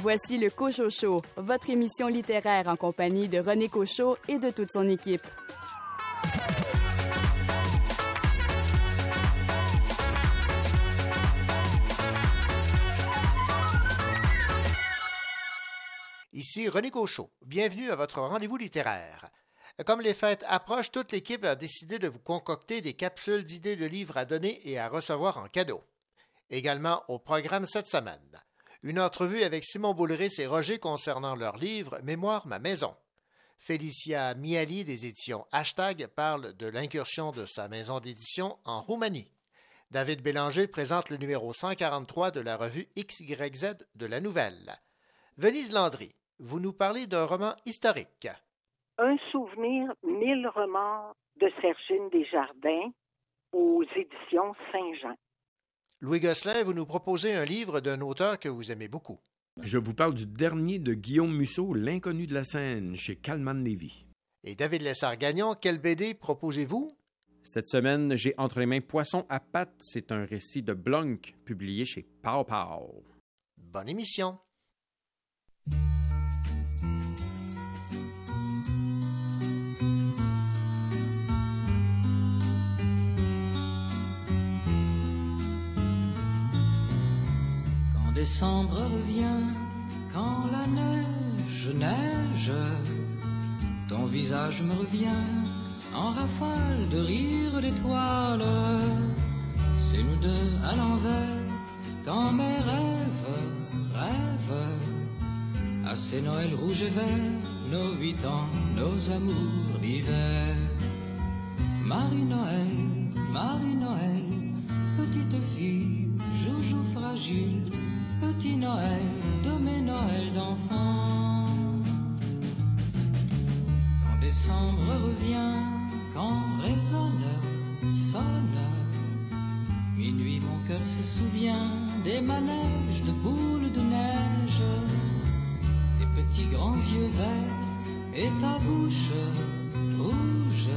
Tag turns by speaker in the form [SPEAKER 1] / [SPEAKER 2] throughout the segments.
[SPEAKER 1] Voici le Cocho Show, votre émission littéraire en compagnie de René Cochot et de toute son équipe.
[SPEAKER 2] Ici René Cochot. Bienvenue à votre rendez-vous littéraire. Comme les fêtes approchent, toute l'équipe a décidé de vous concocter des capsules d'idées de livres à donner et à recevoir en cadeau. Également au programme cette semaine. Une entrevue avec Simon Boulris et Roger concernant leur livre Mémoire ma maison. Félicia Miali des éditions Hashtag parle de l'incursion de sa maison d'édition en Roumanie. David Bélanger présente le numéro 143 de la revue XYZ de la Nouvelle. Venise Landry, vous nous parlez d'un roman historique.
[SPEAKER 3] Un souvenir, mille remords de Sergine Desjardins aux éditions Saint-Jean.
[SPEAKER 2] Louis Gosselin, vous nous proposez un livre d'un auteur que vous aimez beaucoup.
[SPEAKER 4] Je vous parle du dernier de Guillaume Musso, L'inconnu de la scène, chez Calman Levy.
[SPEAKER 2] Et David Lessard-Gagnon, quel BD proposez-vous?
[SPEAKER 5] Cette semaine, j'ai entre les mains Poisson à pattes. C'est un récit de Blanc, publié chez Pow Pow.
[SPEAKER 2] Bonne émission.
[SPEAKER 6] Décembre revient, quand la neige neige, ton visage me revient en rafale de rire d'étoiles. C'est nous deux à l'envers, quand mes rêves rêvent à ces Noëls rouges et verts, nos huit ans, nos amours d'hiver. Marie-Noël, Marie-Noël, petite fille, joujou fragile petit Noël de mes Noëls d'enfants. Quand décembre revient, quand résonne, sonne, minuit mon cœur se souvient des manèges de boules de neige, tes petits grands yeux verts et ta bouche rouge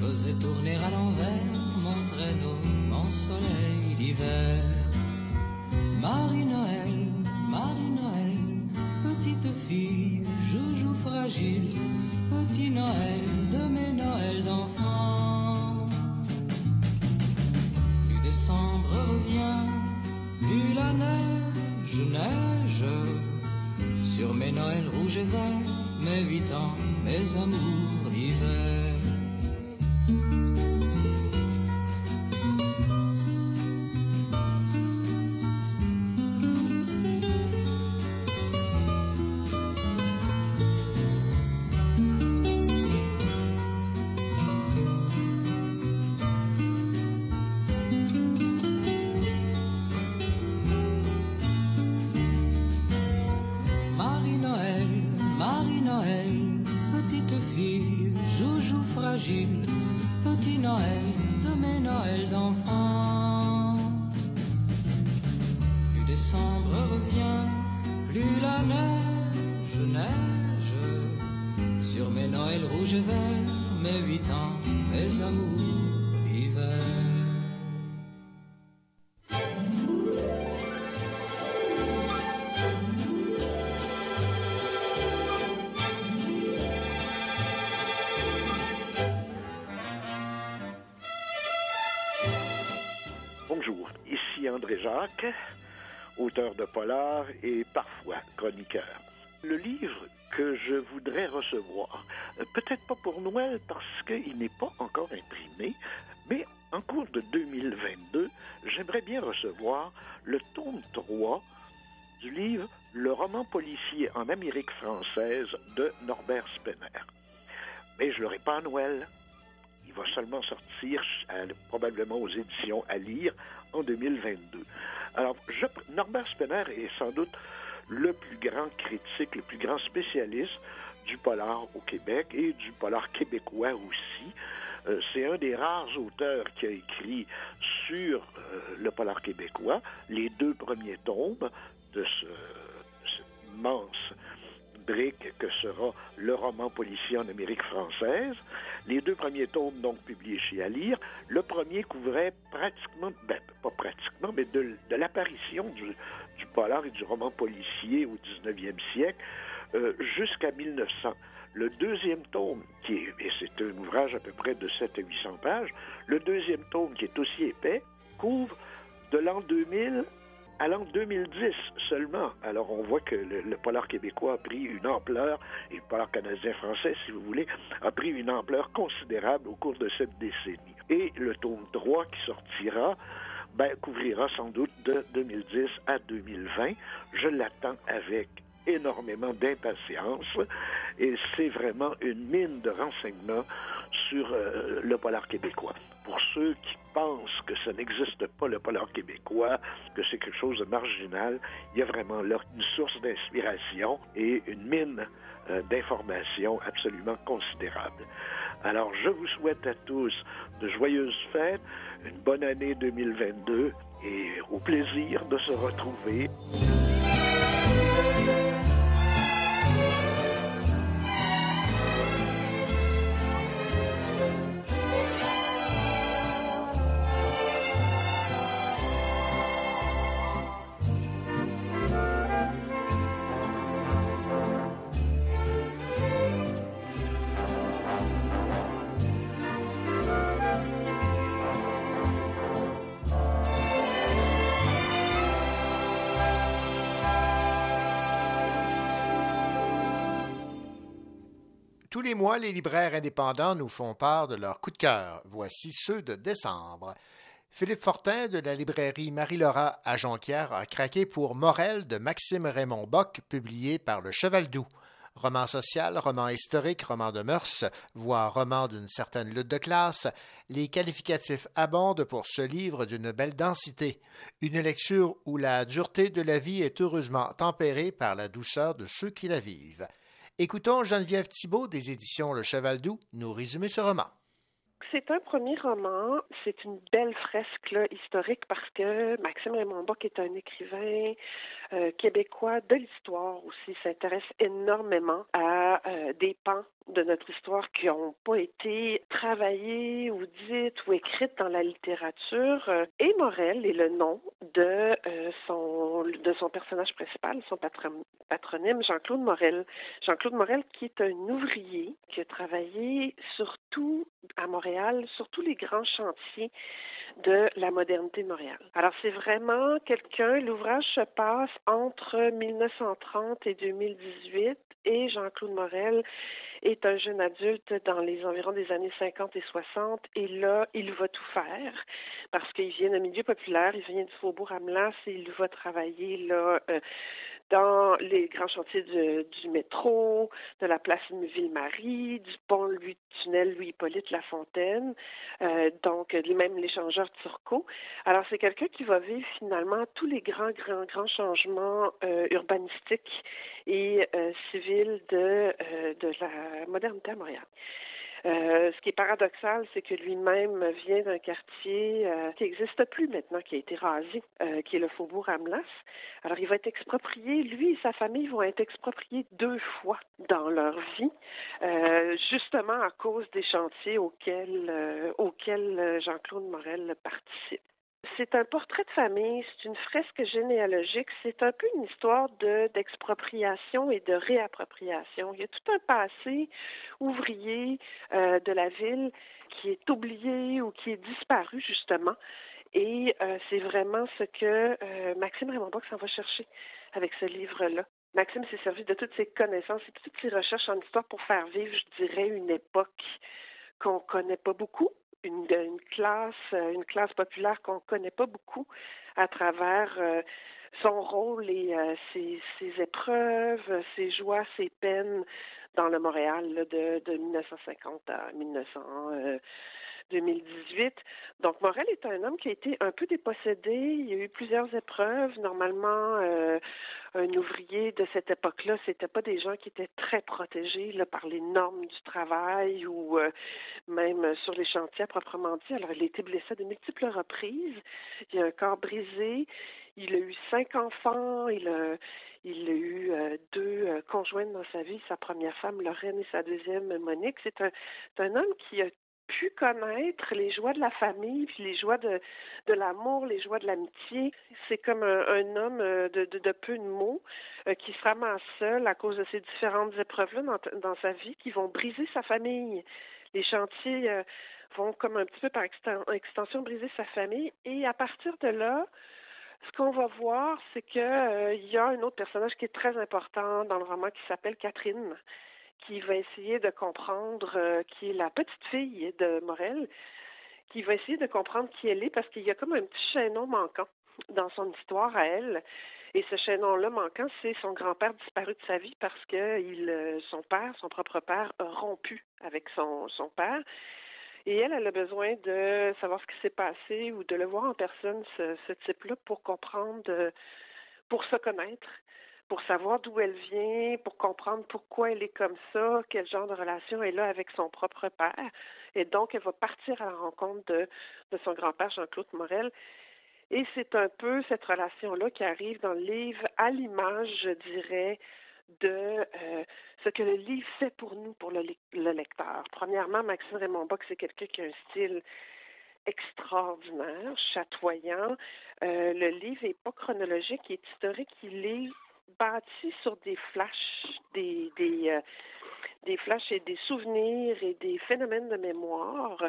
[SPEAKER 6] faisaient tourner à l'envers mon traîneau, mon soleil d'hiver. Marie-Noël, Marie-Noël, petite fille, joujou fragile, petit Noël de mes Noëls d'enfants. Plus décembre revient, plus la neige neige, sur mes Noëls rouges et verts, mes huit ans, mes amours d'hiver. Petit Noël de mes Noëls d'enfants. Plus décembre revient, plus la neige neige sur mes Noëls rouges et verts, mes huit ans, mes amours d'hiver.
[SPEAKER 7] Auteur de polar et parfois chroniqueur. Le livre que je voudrais recevoir, peut-être pas pour Noël parce qu'il n'est pas encore imprimé, mais en cours de 2022, j'aimerais bien recevoir le tome 3 du livre Le roman policier en Amérique française de Norbert Spener. Mais je ne l'aurai pas à Noël. Il va seulement sortir probablement aux éditions à lire en 2022. Alors, Norbert Spener est sans doute le plus grand critique, le plus grand spécialiste du polar au Québec et du polar québécois aussi. Euh, c'est un des rares auteurs qui a écrit sur euh, le polar québécois les deux premiers tomes de ce, immense que sera le roman policier en Amérique française. Les deux premiers tomes, donc, publiés chez Alire. Le premier couvrait pratiquement, ben, pas pratiquement, mais de, l'apparition du, polar et du roman policier au 19e siècle euh, jusqu'à 1900. Le deuxième tome, qui est, et c'est un ouvrage à peu près de 7 à 800 pages, le deuxième tome, qui est aussi épais, couvre de l'an 2000 l'an 2010 seulement. Alors on voit que le, polar québécois a pris une ampleur, et le polar canadien-français, si vous voulez, a pris une ampleur considérable au cours de cette décennie. Et le tome 3 qui sortira, ben, couvrira sans doute de 2010 à 2020. Je l'attends avec énormément d'impatience et c'est vraiment une mine de renseignements sur euh, le polar québécois. Pour ceux qui pensent que ça n'existe pas le polar québécois, que c'est quelque chose de marginal, il y a vraiment là une source d'inspiration et une mine euh, d'informations absolument considérable. Alors je vous souhaite à tous de joyeuses fêtes, une bonne année 2022 et au plaisir de se retrouver.
[SPEAKER 2] Les libraires indépendants nous font part de leurs coups de cœur. Voici ceux de décembre. Philippe Fortin de la librairie Marie-Laura à Jonquière a craqué pour Morel de Maxime Raymond Bock, publié par le Cheval Doux. Roman social, roman historique, roman de mœurs, voire roman d'une certaine lutte de classe, les qualificatifs abondent pour ce livre d'une belle densité, une lecture où la dureté de la vie est heureusement tempérée par la douceur de ceux qui la vivent. Écoutons Geneviève Thibault des éditions Le Cheval Doux nous résumer ce roman.
[SPEAKER 8] C'est un premier roman. C'est une belle fresque historique parce que Maxime Raymond Bock est un écrivain euh, québécois de l'histoire aussi s'intéresse énormément à euh, des pans de notre histoire qui n'ont pas été travaillés ou dites ou écrites dans la littérature. Euh, et Morel est le nom de son de son personnage principal, son patronyme Jean-Claude Morel. Jean-Claude Morel qui est un ouvrier qui a travaillé surtout à Montréal, sur tous les grands chantiers de la modernité de Montréal. Alors c'est vraiment quelqu'un, l'ouvrage se passe entre 1930 et 2018 et Jean-Claude Morel est un jeune adulte dans les environs des années 50 et 60 et là, il va tout faire parce qu'il vient d'un milieu populaire, il vient du Faubourg Amelas et il va travailler là euh, dans les grands chantiers du métro, de la place Ville-Marie, du pont Louis-Tunnel Louis-Hippolyte Lafontaine, euh, donc même l'échangeur Turcot. Alors c'est quelqu'un qui va vivre finalement tous les grands, grands, grands changements euh, urbanistiques et euh, civils de, euh, de la modernité à Montréal. Euh, ce qui est paradoxal, c'est que lui-même vient d'un quartier euh, qui n'existe plus maintenant, qui a été rasé, euh, qui est le faubourg Amlas. Alors, il va être exproprié, lui et sa famille vont être expropriés deux fois dans leur vie, justement à cause des chantiers auxquels, auxquels Jean-Claude Morel participe. C'est un portrait de famille, c'est une fresque généalogique, c'est un peu une histoire de d'expropriation et de réappropriation. Il y a tout un passé ouvrier euh, de la ville qui est oublié ou qui est disparu justement. Et euh, c'est vraiment ce que euh, Maxime Raymond s'en va chercher avec ce livre-là. Maxime s'est servi de toutes ses connaissances et de toutes ses recherches en histoire pour faire vivre, je dirais, une époque qu'on connaît pas beaucoup, une, une classe, euh, une classe populaire qu'on connaît pas beaucoup à travers euh, son rôle et euh, ses, ses, épreuves, ses joies, ses peines dans le Montréal de, de 1950 à 1900. 2018. Donc, Morel est un homme qui a été un peu dépossédé. Il y a eu plusieurs épreuves. Normalement, euh, un ouvrier de cette époque-là, c'était pas des gens qui étaient très protégés par les normes du travail ou euh, même sur les chantiers proprement dit. Alors, il a été blessé de multiples reprises. Il a un corps brisé. Il a eu cinq enfants. Il a eu deux conjointes dans sa vie, sa première femme, Lorraine, et sa deuxième, Monique. C'est un, un homme qui a pu connaître les joies de la famille, puis les joies de, de l'amour, les joies de l'amitié. C'est comme un, homme euh, de, de, peu de mots euh, qui se ramasse seul à cause de ces différentes épreuves-là dans, dans, sa vie qui vont briser sa famille. Les chantiers euh, vont comme un petit peu par extension briser sa famille. Et à partir de là, ce qu'on va voir, c'est que il y a un autre personnage qui est très important dans le roman qui s'appelle Catherine qui va essayer de comprendre, euh, qui est la petite fille de Morel, qui va essayer de comprendre qui elle est parce qu'il y a comme un petit chaînon manquant dans son histoire à elle. Et ce chaînon-là manquant, c'est son grand-père disparu de sa vie parce que euh, son père, son propre père, a rompu avec son, père. Et elle, elle a besoin de savoir ce qui s'est passé ou de le voir en personne, ce, ce type-là, pour comprendre, euh, pour se connaître pour savoir d'où elle vient, pour comprendre pourquoi elle est comme ça, quel genre de relation elle a avec son propre père. Et donc, elle va partir à la rencontre de, son grand-père, Jean-Claude Morel. Et c'est un peu cette relation-là qui arrive dans le livre à l'image, je dirais, de euh, ce que le livre fait pour nous, pour le, lecteur. Premièrement, Maxime Raymond Bock, c'est quelqu'un qui a un style extraordinaire, chatoyant. Euh, le livre n'est pas chronologique, il est historique, il est bâti sur des flashs, des, des, euh, des flashs et des souvenirs et des phénomènes de mémoire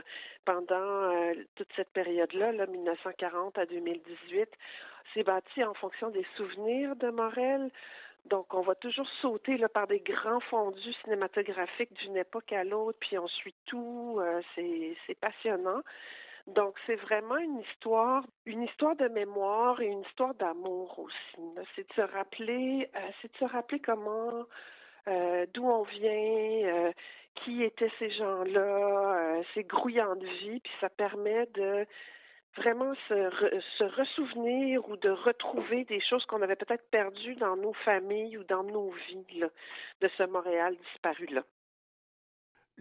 [SPEAKER 8] pendant euh, toute cette période-là, là, 1940 à 2018. C'est bâti en fonction des souvenirs de Morel. Donc, on va toujours sauter par des grands fondus cinématographiques d'une époque à l'autre, puis on suit tout. Euh, c'est passionnant. Donc, c'est vraiment une histoire, une histoire de mémoire et une histoire d'amour aussi. C'est de se rappeler, euh, c'est de se rappeler comment, euh, d'où on vient, euh, qui étaient ces gens-là, ces grouillants de vie, puis ça permet de vraiment se, se ressouvenir ou de retrouver des choses qu'on avait peut-être perdues dans nos familles ou dans nos vies de ce Montréal disparu-là.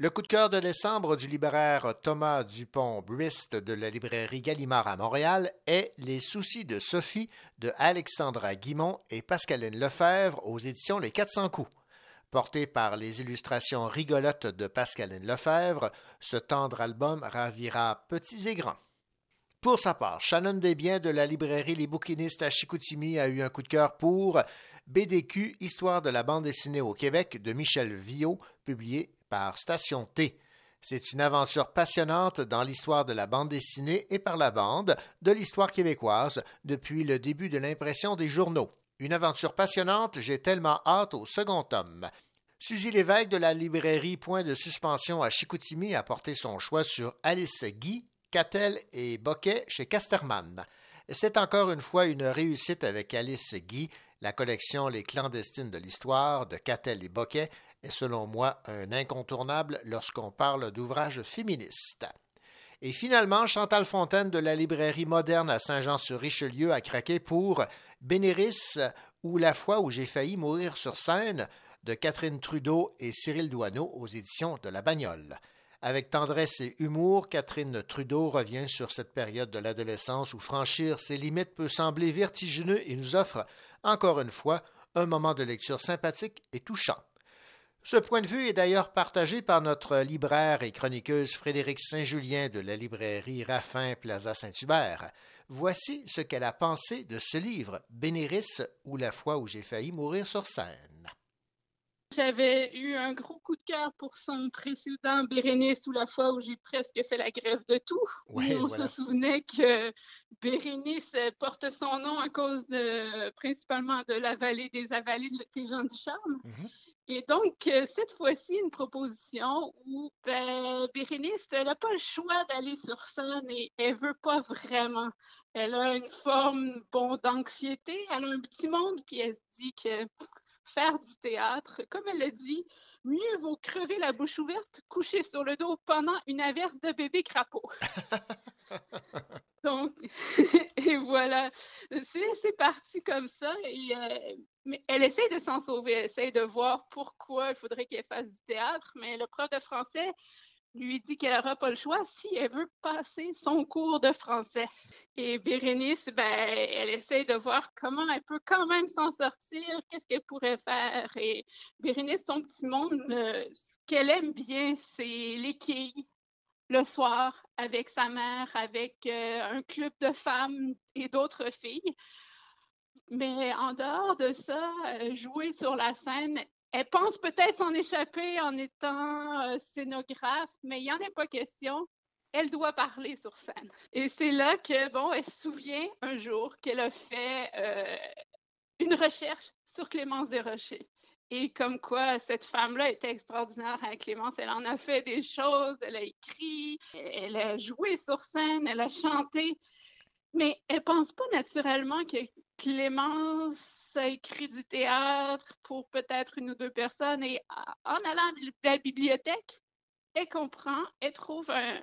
[SPEAKER 2] Le coup de cœur de décembre du libraire Thomas Dupont-Brist de la librairie Gallimard à Montréal est Les soucis de Sophie de Alexandra Guimont et Pascaline Lefebvre aux éditions Les 400 coups. Porté par les illustrations rigolotes de Pascaline Lefebvre, ce tendre album ravira petits et grands. Pour sa part, Shannon Desbiens de la librairie Les Bouquinistes à Chicoutimi a eu un coup de cœur pour BDQ, Histoire de la bande dessinée au Québec de Michel Viau, publié par Station T. C'est une aventure passionnante dans l'histoire de la bande dessinée et par la bande de l'histoire québécoise depuis le début de l'impression des journaux. Une aventure passionnante, j'ai tellement hâte au second tome. Suzy Lévesque de la librairie Point de suspension à Chicoutimi a porté son choix sur Alice Guy, Catel et Boquet chez Casterman. C'est encore une fois une réussite avec Alice Guy, la collection Les clandestines de l'histoire de Catel et Boquet est selon moi un incontournable lorsqu'on parle d'ouvrages féministes. Et finalement, Chantal Fontaine de la librairie moderne à Saint-Jean-sur-Richelieu a craqué pour Bénéris ou La fois où j'ai failli mourir sur scène de Catherine Trudeau et Cyril Douaneau aux éditions de La Bagnole. Avec tendresse et humour, Catherine Trudeau revient sur cette période de l'adolescence où franchir ses limites peut sembler vertigineux et nous offre, encore une fois, un moment de lecture sympathique et touchant. Ce point de vue est d'ailleurs partagé par notre libraire et chroniqueuse Frédéric Saint-Julien de la librairie Raffin Plaza Saint-Hubert. Voici ce qu'elle a pensé de ce livre, Bénéris ou la fois où j'ai failli mourir sur scène.
[SPEAKER 9] J'avais eu un gros coup de cœur pour son précédent Bérénice ou la fois où j'ai presque fait la grève de tout. on se souvenait que Bérénice porte son nom à cause principalement de la vallée des avalées de gens du Charme. Mm-hmm. Et donc, euh, cette fois-ci, une proposition où ben, Bérénice, elle n'a pas le choix d'aller sur scène et elle veut pas vraiment. Elle a une forme bon, d'anxiété, elle a un petit monde, puis elle se dit que faire du théâtre, comme elle le dit, mieux vaut crever la bouche ouverte, coucher sur le dos pendant une averse de bébé crapaud. Donc, et voilà, c'est parti comme ça. Et, euh, mais elle essaie de s'en sauver, elle essaie de voir pourquoi il faudrait qu'elle fasse du théâtre, mais le prof de français lui dit qu'elle n'aura pas le choix si elle veut passer son cours de français. Et Bérénice, ben, elle essaie de voir comment elle peut quand même s'en sortir, qu'est-ce qu'elle pourrait faire. Et Bérénice, son petit monde, euh, ce qu'elle aime bien, c'est les le soir avec sa mère, avec euh, un club de femmes et d'autres filles. Mais en dehors de ça, euh, jouer sur la scène, elle pense peut-être s'en échapper en étant euh, scénographe, mais il n'y en a pas question. Elle doit parler sur scène. Et c'est là que, bon, elle se souvient un jour qu'elle a fait euh, une recherche sur Clémence Desrochers. Et comme quoi, cette femme-là était extraordinaire avec Clémence. Elle en a fait des choses, elle a écrit, elle a joué sur scène, elle a chanté. Mais elle pense pas naturellement que Clémence écrit du théâtre pour peut-être une ou deux personnes et en allant à la bibliothèque, elle comprend, elle trouve un,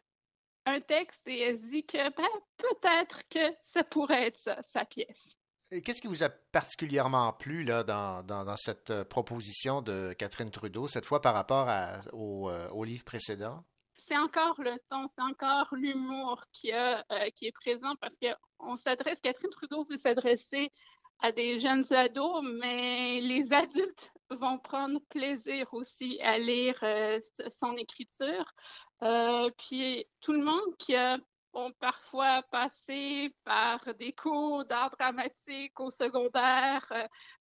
[SPEAKER 9] texte et elle se dit que ben, peut-être que ça pourrait être ça, sa pièce.
[SPEAKER 2] Qu'est-ce qui vous a particulièrement plu là, dans, dans, cette euh, proposition de Catherine Trudeau, cette fois par rapport au, euh, au livre précédent?
[SPEAKER 9] c'est encore le ton, c'est encore l'humour qui, euh, qui est présent parce qu'on s'adresse, Catherine Trudeau veut s'adresser à des jeunes ados, mais les adultes vont prendre plaisir aussi à lire euh, son écriture. Euh, puis tout le monde qui a parfois passé par des cours d'art dramatique au secondaire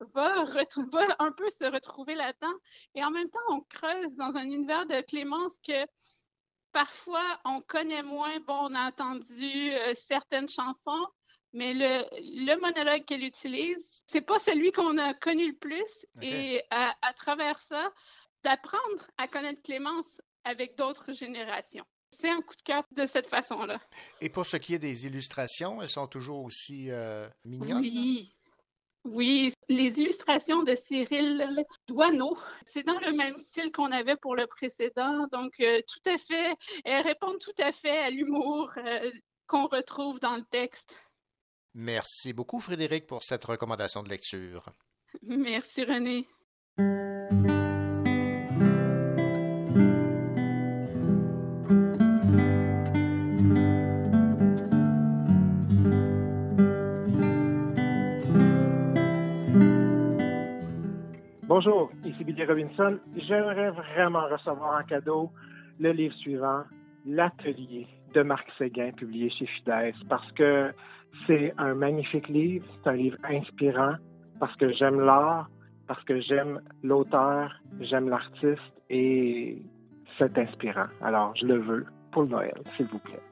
[SPEAKER 9] va, va un peu se retrouver là-dedans. Et en même temps, on creuse dans un univers de Clémence que parfois, on connaît moins, bon, on a entendu euh, certaines chansons, mais le, monologue qu'elle utilise, c'est pas celui qu'on a connu le plus. Et à, travers ça, d'apprendre à connaître Clémence avec d'autres générations. C'est un coup de cœur de cette façon-là.
[SPEAKER 2] Et pour ce qui est des illustrations, elles sont toujours aussi euh, mignonnes?
[SPEAKER 9] Oui, oui, les illustrations de Cyril Douaneau, c'est dans le même style qu'on avait pour le précédent, donc euh, tout à fait, elles répondent tout à fait à l'humour euh, qu'on retrouve dans le texte.
[SPEAKER 2] Merci beaucoup Frédéric pour cette recommandation de lecture.
[SPEAKER 9] Merci René.
[SPEAKER 10] Bonjour, ici Billy Robinson. J'aimerais vraiment recevoir en cadeau le livre suivant, L'Atelier de Marc Séguin, publié chez Fides, parce que c'est un magnifique livre, c'est un livre inspirant, parce que j'aime l'art, parce que j'aime l'auteur, j'aime l'artiste et c'est inspirant. Alors, je le veux pour Noël, s'il vous plaît.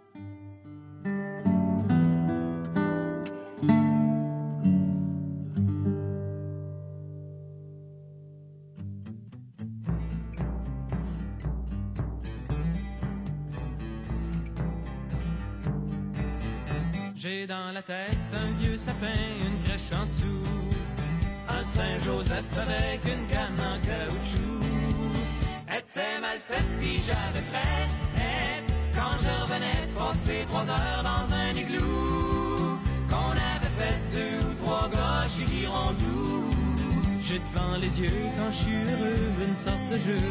[SPEAKER 11] Les yeux quand je suis heureux une sorte de jeu.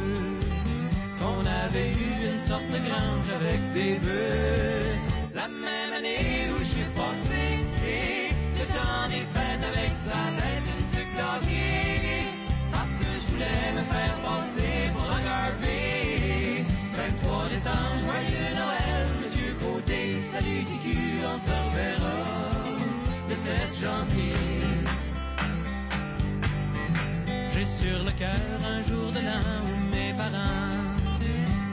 [SPEAKER 11] Qu'on avait eu une sorte de grange avec des bœufs. La même année où je suis passé, et le temps des fêtes avec sa tête une sucre Parce que je voulais me faire passer pour un Garvey. 23 décembre, joyeux Noël, Monsieur Côté, salut Ticu, on se reverra le 7 janvier. Sur le cœur un jour de l'an où mes parents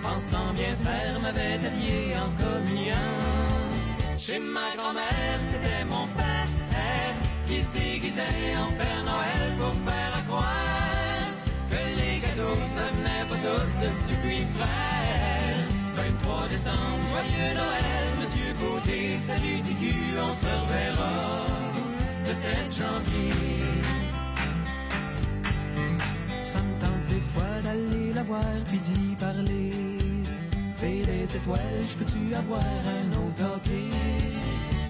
[SPEAKER 11] pensant bien faire m'avait habillé en communion. Chez ma grand-mère, c'était mon père qui se déguisait en Père Noël pour faire croire que les cadeaux, ça venait pas tout de du frère. 23 décembre, joyeux Noël, Monsieur Côté, salut Ticu, on se reverra le 7 janvier. Puis d'y parler Fais des étoiles, je peux-tu avoir un autre hockey?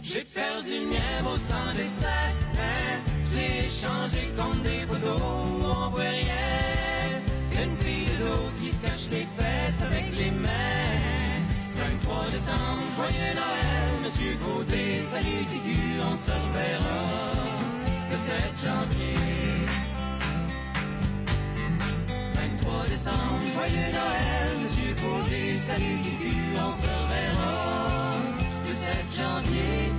[SPEAKER 11] J'ai perdu le mien au sang des hein? Je l'ai échangé contre des photos on voit rien. Une fille de qui se cache les fesses avec les mains.
[SPEAKER 6] Joyeux Noël, Monsieur Côté, salut Tigu, on se reverra le 7 janvier. 23 décembre, joyeux Noël, Monsieur Côté, salut on se reverra le 7 janvier.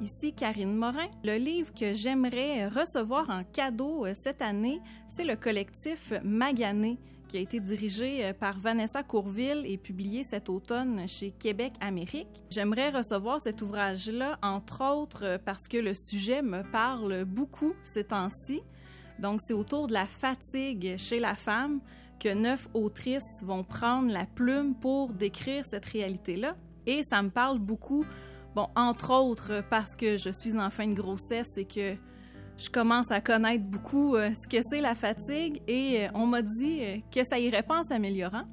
[SPEAKER 12] Ici Karine Morin. Le livre que j'aimerais recevoir en cadeau euh, cette année, c'est le collectif Magané qui a été dirigé euh, par Vanessa Courville et publié cet automne chez Québec Amérique. J'aimerais recevoir cet ouvrage-là, entre autres euh, parce que le sujet me parle beaucoup ces temps-ci. Donc, c'est autour de la fatigue chez la femme que neuf autrices vont prendre la plume pour décrire cette réalité-là. Et ça me parle beaucoup Bon, entre autres, parce que je suis en fin de grossesse et que je commence à connaître beaucoup euh, ce que c'est la fatigue et euh, on m'a dit euh, que ça irait pas en s'améliorant.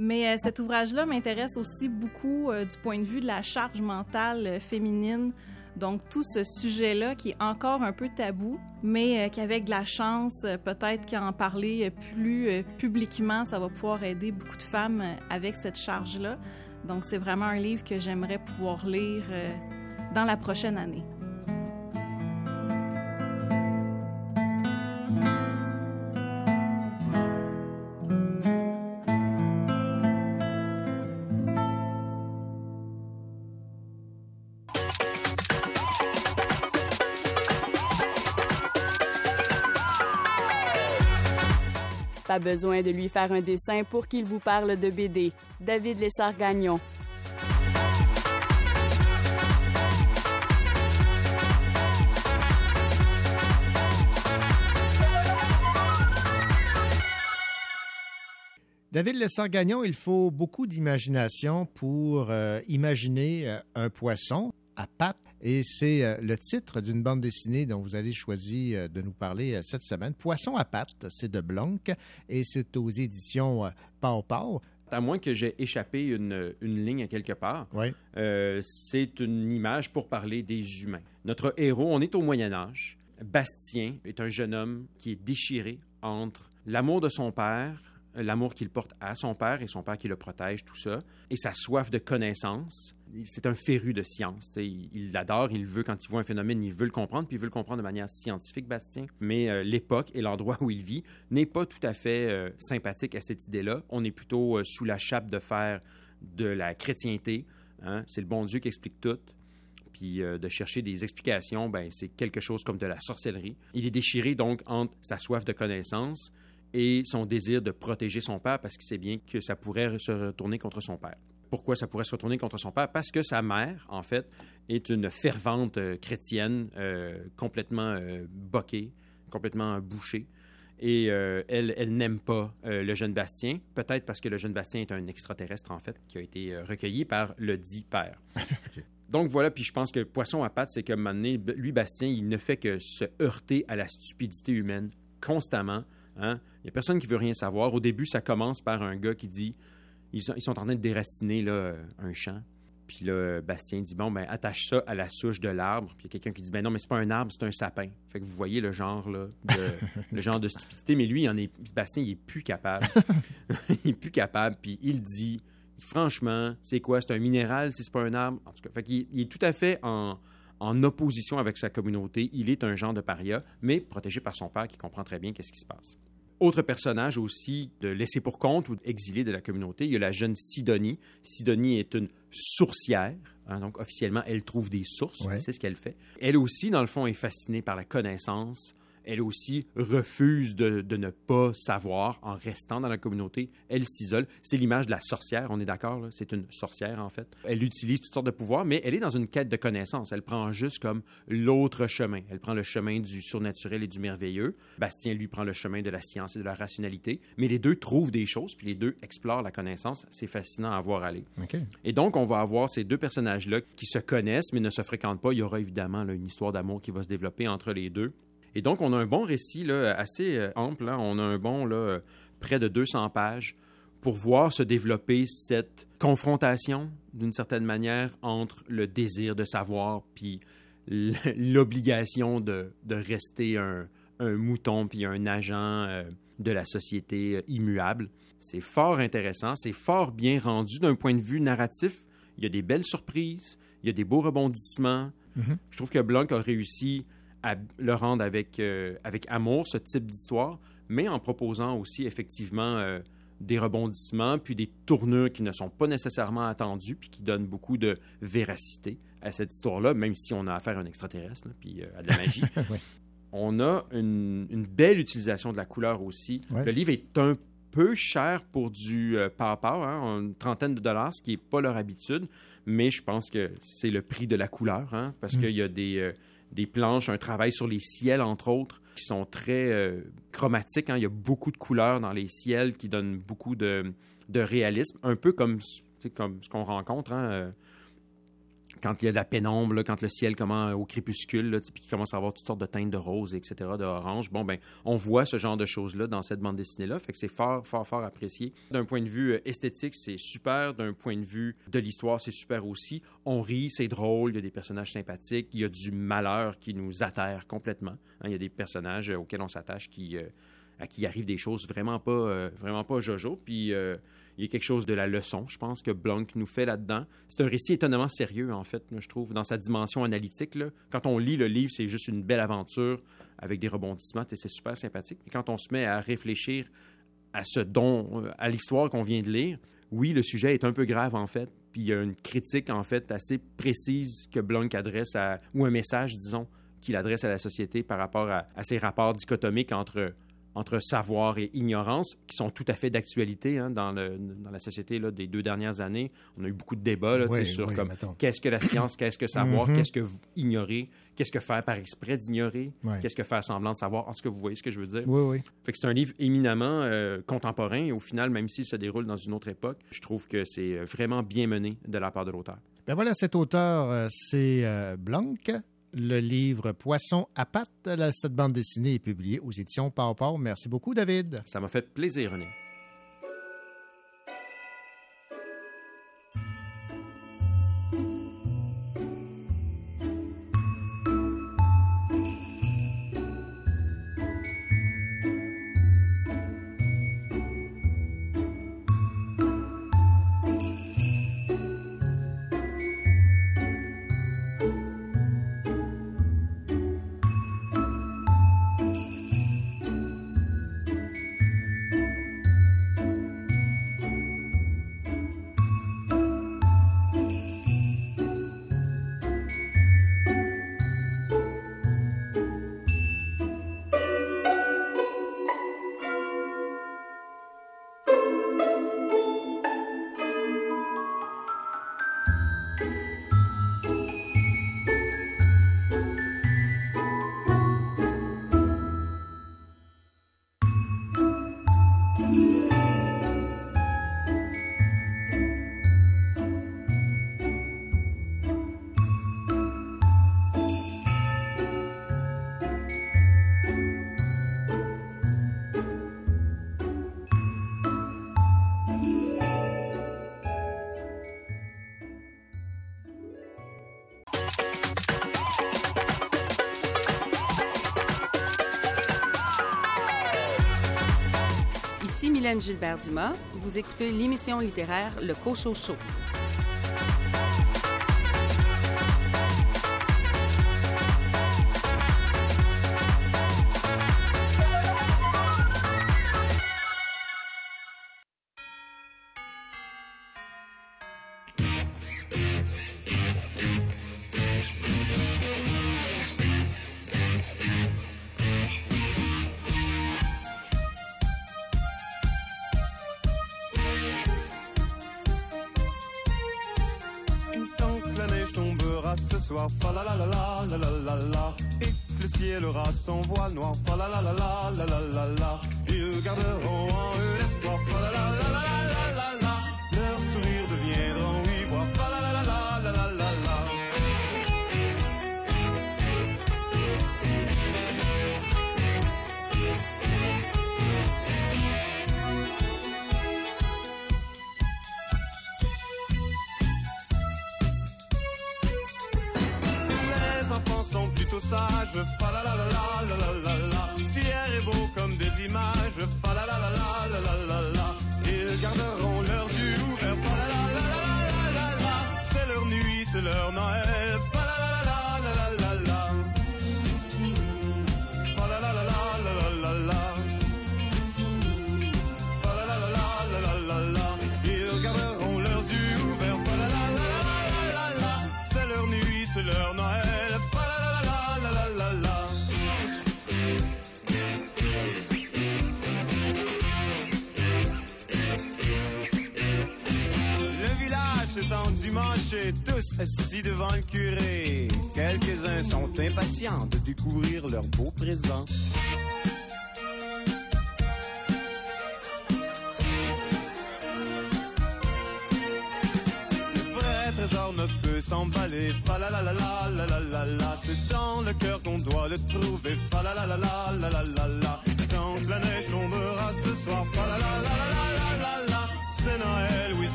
[SPEAKER 12] Mais cet ouvrage-là m'intéresse aussi beaucoup du point de vue de la charge mentale féminine. Donc tout ce sujet-là qui est encore un peu tabou, mais qu'avec de la chance, peut-être qu'en parler plus publiquement, ça va pouvoir aider beaucoup de femmes avec cette charge-là. Donc, c'est vraiment un livre que j'aimerais pouvoir lire dans la prochaine année.
[SPEAKER 1] Besoin de lui faire un dessin pour qu'il vous parle de BD. David Lessard-Gagnon.
[SPEAKER 2] David Lessard-Gagnon, il faut beaucoup d'imagination pour euh, imaginer euh, un poisson à pattes et c'est euh, le titre d'une bande dessinée dont vous allez choisir euh, de nous parler euh, cette semaine. Poisson à pattes, c'est de Blanc et c'est aux éditions Pau Pau.
[SPEAKER 5] À moins que j'ai échappé une, une, ligne à quelque part, c'est une image pour parler des humains. Notre héros, on est au Moyen Âge. Bastien est un jeune homme qui est déchiré entre l'amour de son père, l'amour qu'il porte à son père et son père qui le protège, tout ça, et sa soif de connaissance c'est un féru de science. Il l'adore, il veut, quand il voit un phénomène, il veut le comprendre, puis il veut le comprendre de manière scientifique, Bastien. Mais euh, l'époque et l'endroit où il vit n'est pas tout à fait euh, sympathique à cette idée-là. On est plutôt euh, sous la chape de fer de la chrétienté. Hein. C'est le bon Dieu qui explique tout. Puis de chercher des explications, ben, c'est quelque chose comme de la sorcellerie. Il est déchiré donc entre sa soif de connaissance et son désir de protéger son père parce qu'il sait bien que ça pourrait se retourner contre son père. Pourquoi ça pourrait se retourner contre son père? Parce que sa mère, en fait, est une fervente euh, chrétienne, euh, complètement euh, boquée, complètement bouchée. Et elle, elle n'aime pas le jeune Bastien, peut-être parce que le jeune Bastien est un extraterrestre, en fait, qui a été recueilli par le dit père. Donc voilà, puis je pense que poisson à pattes, c'est que donné, lui, Bastien, il ne fait que se heurter à la stupidité humaine constamment. Hein? Il n'y a personne qui veut rien savoir. Au début, ça commence par un gars qui dit ils sont, en train de déraciner là, un champ. Puis là, Bastien dit Bon, ben, attache ça à la souche de l'arbre. Puis il y a quelqu'un qui dit Ben non, mais c'est pas un arbre, c'est un sapin. Fait que vous voyez le genre, là, de, le genre de stupidité. Mais lui, il en est, Bastien, il est plus capable. il est plus capable. Puis il dit Franchement, c'est quoi? C'est un minéral si c'est pas un arbre? En tout cas, fait qu'il il est tout à fait en, en opposition avec sa communauté. Il est un genre de paria, mais protégé par son père qui comprend très bien qu'est-ce qui se passe. Autre personnage aussi de laissé pour compte ou exilé de la communauté, il y a la jeune Sidonie. Sidonie est une sourcière. Hein, donc, officiellement, elle trouve des sources. C'est ce qu'elle fait. Elle aussi, dans le fond, est fascinée par la connaissance, elle aussi refuse de, ne pas savoir en restant dans la communauté. Elle s'isole. C'est l'image de la sorcière, on est d'accord? C'est une sorcière, en fait. Elle utilise toutes sortes de pouvoirs, mais elle est dans une quête de connaissance. Elle prend juste comme l'autre chemin. Elle prend le chemin du surnaturel et du merveilleux. Bastien, lui, prend le chemin de la science et de la rationalité. Mais les deux trouvent des choses, puis les deux explorent la connaissance. C'est fascinant à voir aller. Et donc, on va avoir ces deux personnages-là qui se connaissent, mais ne se fréquentent pas. Il y aura évidemment une histoire d'amour qui va se développer entre les deux. Et donc, on a un bon récit là, assez euh, ample. Hein. On a un bon là, près de 200 pages pour voir se développer cette confrontation, d'une certaine manière, entre le désir de savoir puis l'obligation de, de, rester un, un, mouton puis un agent euh, de la société euh, immuable. C'est fort intéressant, c'est fort bien rendu d'un point de vue narratif. Il y a des belles surprises, il y a des beaux rebondissements. Mm-hmm. Je trouve que Blanc a réussi le rendre avec, euh, avec amour, ce type d'histoire, mais en proposant aussi effectivement des rebondissements, puis des tournures qui ne sont pas nécessairement attendues, puis qui donnent beaucoup de véracité à cette histoire-là, même si on a affaire à un extraterrestre, puis euh, à de la magie. On a une, belle utilisation de la couleur aussi. Le livre est un peu cher pour du euh, power, hein, une trentaine de dollars, ce qui n'est pas leur habitude, mais je pense que c'est le prix de la couleur, hein, parce mm. qu'il y a des, euh, des planches, un travail sur les ciels, entre autres, qui sont très euh, chromatiques. Hein. Il y a beaucoup de couleurs dans les ciels qui donnent beaucoup de, réalisme, un peu comme, comme ce qu'on rencontre. Hein, euh, quand il y a de la pénombre, quand le ciel commence au crépuscule, puis qu'il commence à avoir toutes sortes de teintes de rose, etc., d'orange, bon, ben, on voit ce genre de choses-là dans cette bande dessinée-là. Fait que c'est fort, fort, fort apprécié. D'un point de vue euh, esthétique, c'est super. D'un point de vue de l'histoire, c'est super aussi. On rit, c'est drôle, il y a des personnages sympathiques, il y a du malheur qui nous atterre complètement. Hein. il y a des personnages auxquels on s'attache qui, euh, à qui arrivent des choses vraiment pas, euh, vraiment pas jojo. Puis il y a quelque chose de la leçon, je pense, que Blanc nous fait là-dedans. C'est un récit étonnamment sérieux, en fait, je trouve, dans sa dimension analytique. Quand on lit le livre, c'est juste une belle aventure avec des rebondissements, et c'est super sympathique. Et quand on se met à réfléchir à ce dont, euh, à l'histoire qu'on vient de lire, oui, le sujet est un peu grave, en fait. Puis il y a une critique, en fait, assez précise que Blanc adresse à, ou un message, disons, qu'il adresse à la société par rapport à, à ces rapports dichotomiques entre entre savoir et ignorance, qui sont tout à fait d'actualité hein, dans, dans, la société là, des deux dernières années. On a eu beaucoup de débats là, sur comme, qu'est-ce que la science, qu'est-ce que savoir, mm-hmm. qu'est-ce que ignorer, qu'est-ce que faire par exprès d'ignorer, qu'est-ce que faire semblant de savoir. En tout cas, vous voyez ce que je veux dire?
[SPEAKER 2] Oui, oui.
[SPEAKER 5] Fait que c'est un livre éminemment euh, contemporain et au final, même s'il se déroule dans une autre époque, je trouve que c'est vraiment bien mené de la part de l'auteur.
[SPEAKER 2] Ben voilà, cet auteur, euh, c'est euh, Blanc le livre Poisson à pattes. Cette bande dessinée est publiée aux éditions Pau Merci beaucoup, David.
[SPEAKER 5] Ça m'a fait plaisir, René.
[SPEAKER 13] Gilbert Dumas. Vous écoutez l'émission littéraire Le Cochot Chaud.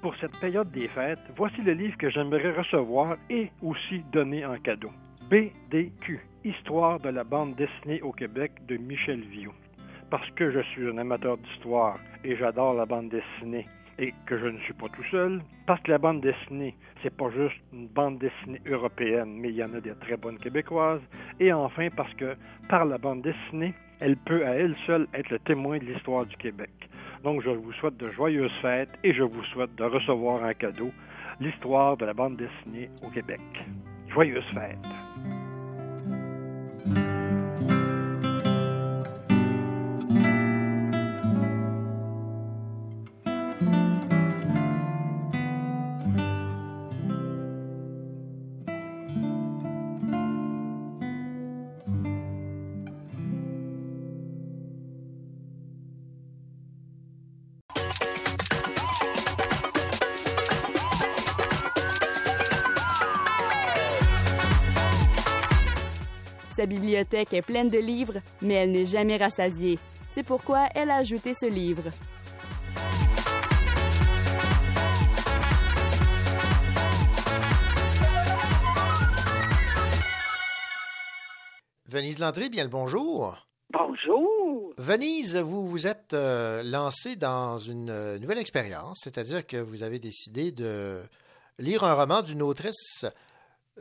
[SPEAKER 14] Pour cette période des fêtes, voici le livre que j'aimerais recevoir et aussi donner en cadeau. BDQ, Histoire de la bande dessinée au Québec de Michel Viau. Parce que je suis un amateur d'histoire et j'adore la bande dessinée et que je ne suis pas tout seul, parce que la bande dessinée, c'est pas juste une bande dessinée européenne, mais il y en a des très bonnes québécoises, et enfin parce que par la bande dessinée, elle peut à elle seule être le témoin de l'histoire du Québec. Donc je vous souhaite de joyeuses fêtes et je vous souhaite de recevoir en cadeau l'histoire de la bande dessinée au Québec. Joyeuses fêtes.
[SPEAKER 1] Bibliothèque est pleine de livres, mais elle n'est jamais rassasiée. C'est pourquoi elle a ajouté ce livre.
[SPEAKER 2] Venise Landry, bien le bonjour.
[SPEAKER 3] Bonjour.
[SPEAKER 2] Venise, vous vous êtes euh, lancé dans une euh, nouvelle expérience, c'est-à-dire que vous avez décidé de lire un roman d'une autrice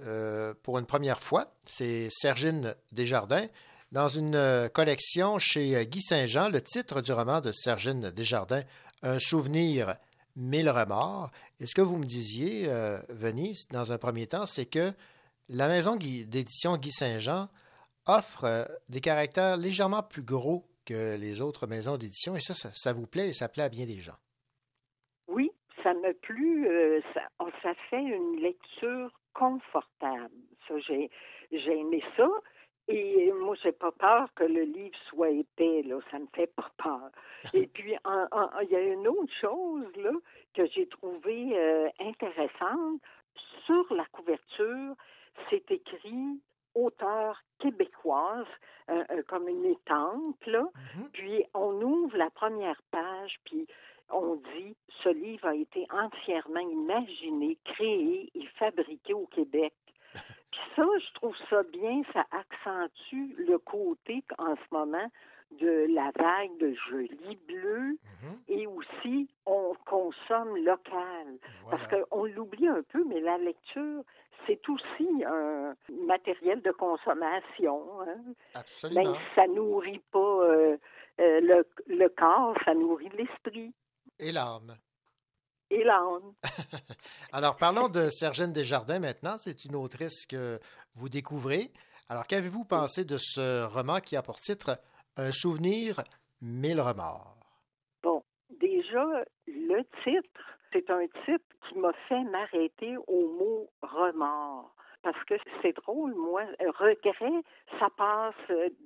[SPEAKER 2] euh, pour une première fois. C'est Sergine Desjardins. Dans une euh, collection chez euh, Guy Saint-Jean, le titre du roman de Sergine Desjardins, Un souvenir, mille remords. Et ce que vous me disiez, Venise, dans un premier temps, c'est que la maison d'édition Guy Saint-Jean offre des caractères légèrement plus gros que les autres maisons d'édition. Et ça, ça, vous plaît et ça plaît à bien des gens.
[SPEAKER 3] Oui, ça m'a plu. euh, ça fait une lecture confortable. Ça, j'ai, j'ai aimé ça. Et moi, j'ai pas peur que le livre soit épais, là. Ça me fait pas peur. Et puis, il y a une autre chose, là, que j'ai trouvée euh, intéressante. Sur la couverture, c'est écrit auteur québécoise, euh, euh, comme une étampe, là. Puis, on ouvre la première page, puis on dit ce livre a été entièrement imaginé, créé et fabriqué au Québec. Puis ça, je trouve ça bien, ça accentue le côté en ce moment de la vague de je lis bleu et aussi on consomme local. Parce qu'on l'oublie un peu, mais la lecture, c'est aussi un matériel de consommation. Hein?
[SPEAKER 2] Absolument.
[SPEAKER 3] Ben, ça nourrit pas euh, euh, le, le corps, ça nourrit l'esprit
[SPEAKER 2] Et l'âme.
[SPEAKER 3] et l'âme.
[SPEAKER 2] Alors, parlons de Sergine Desjardins maintenant. C'est une autrice que vous découvrez. Alors, qu'avez-vous pensé de ce roman qui a pour titre Un souvenir, mille remords?
[SPEAKER 3] Bon, déjà, le titre, c'est un titre qui m'a fait m'arrêter au mot remords. Parce que c'est drôle, moi, regret, ça passe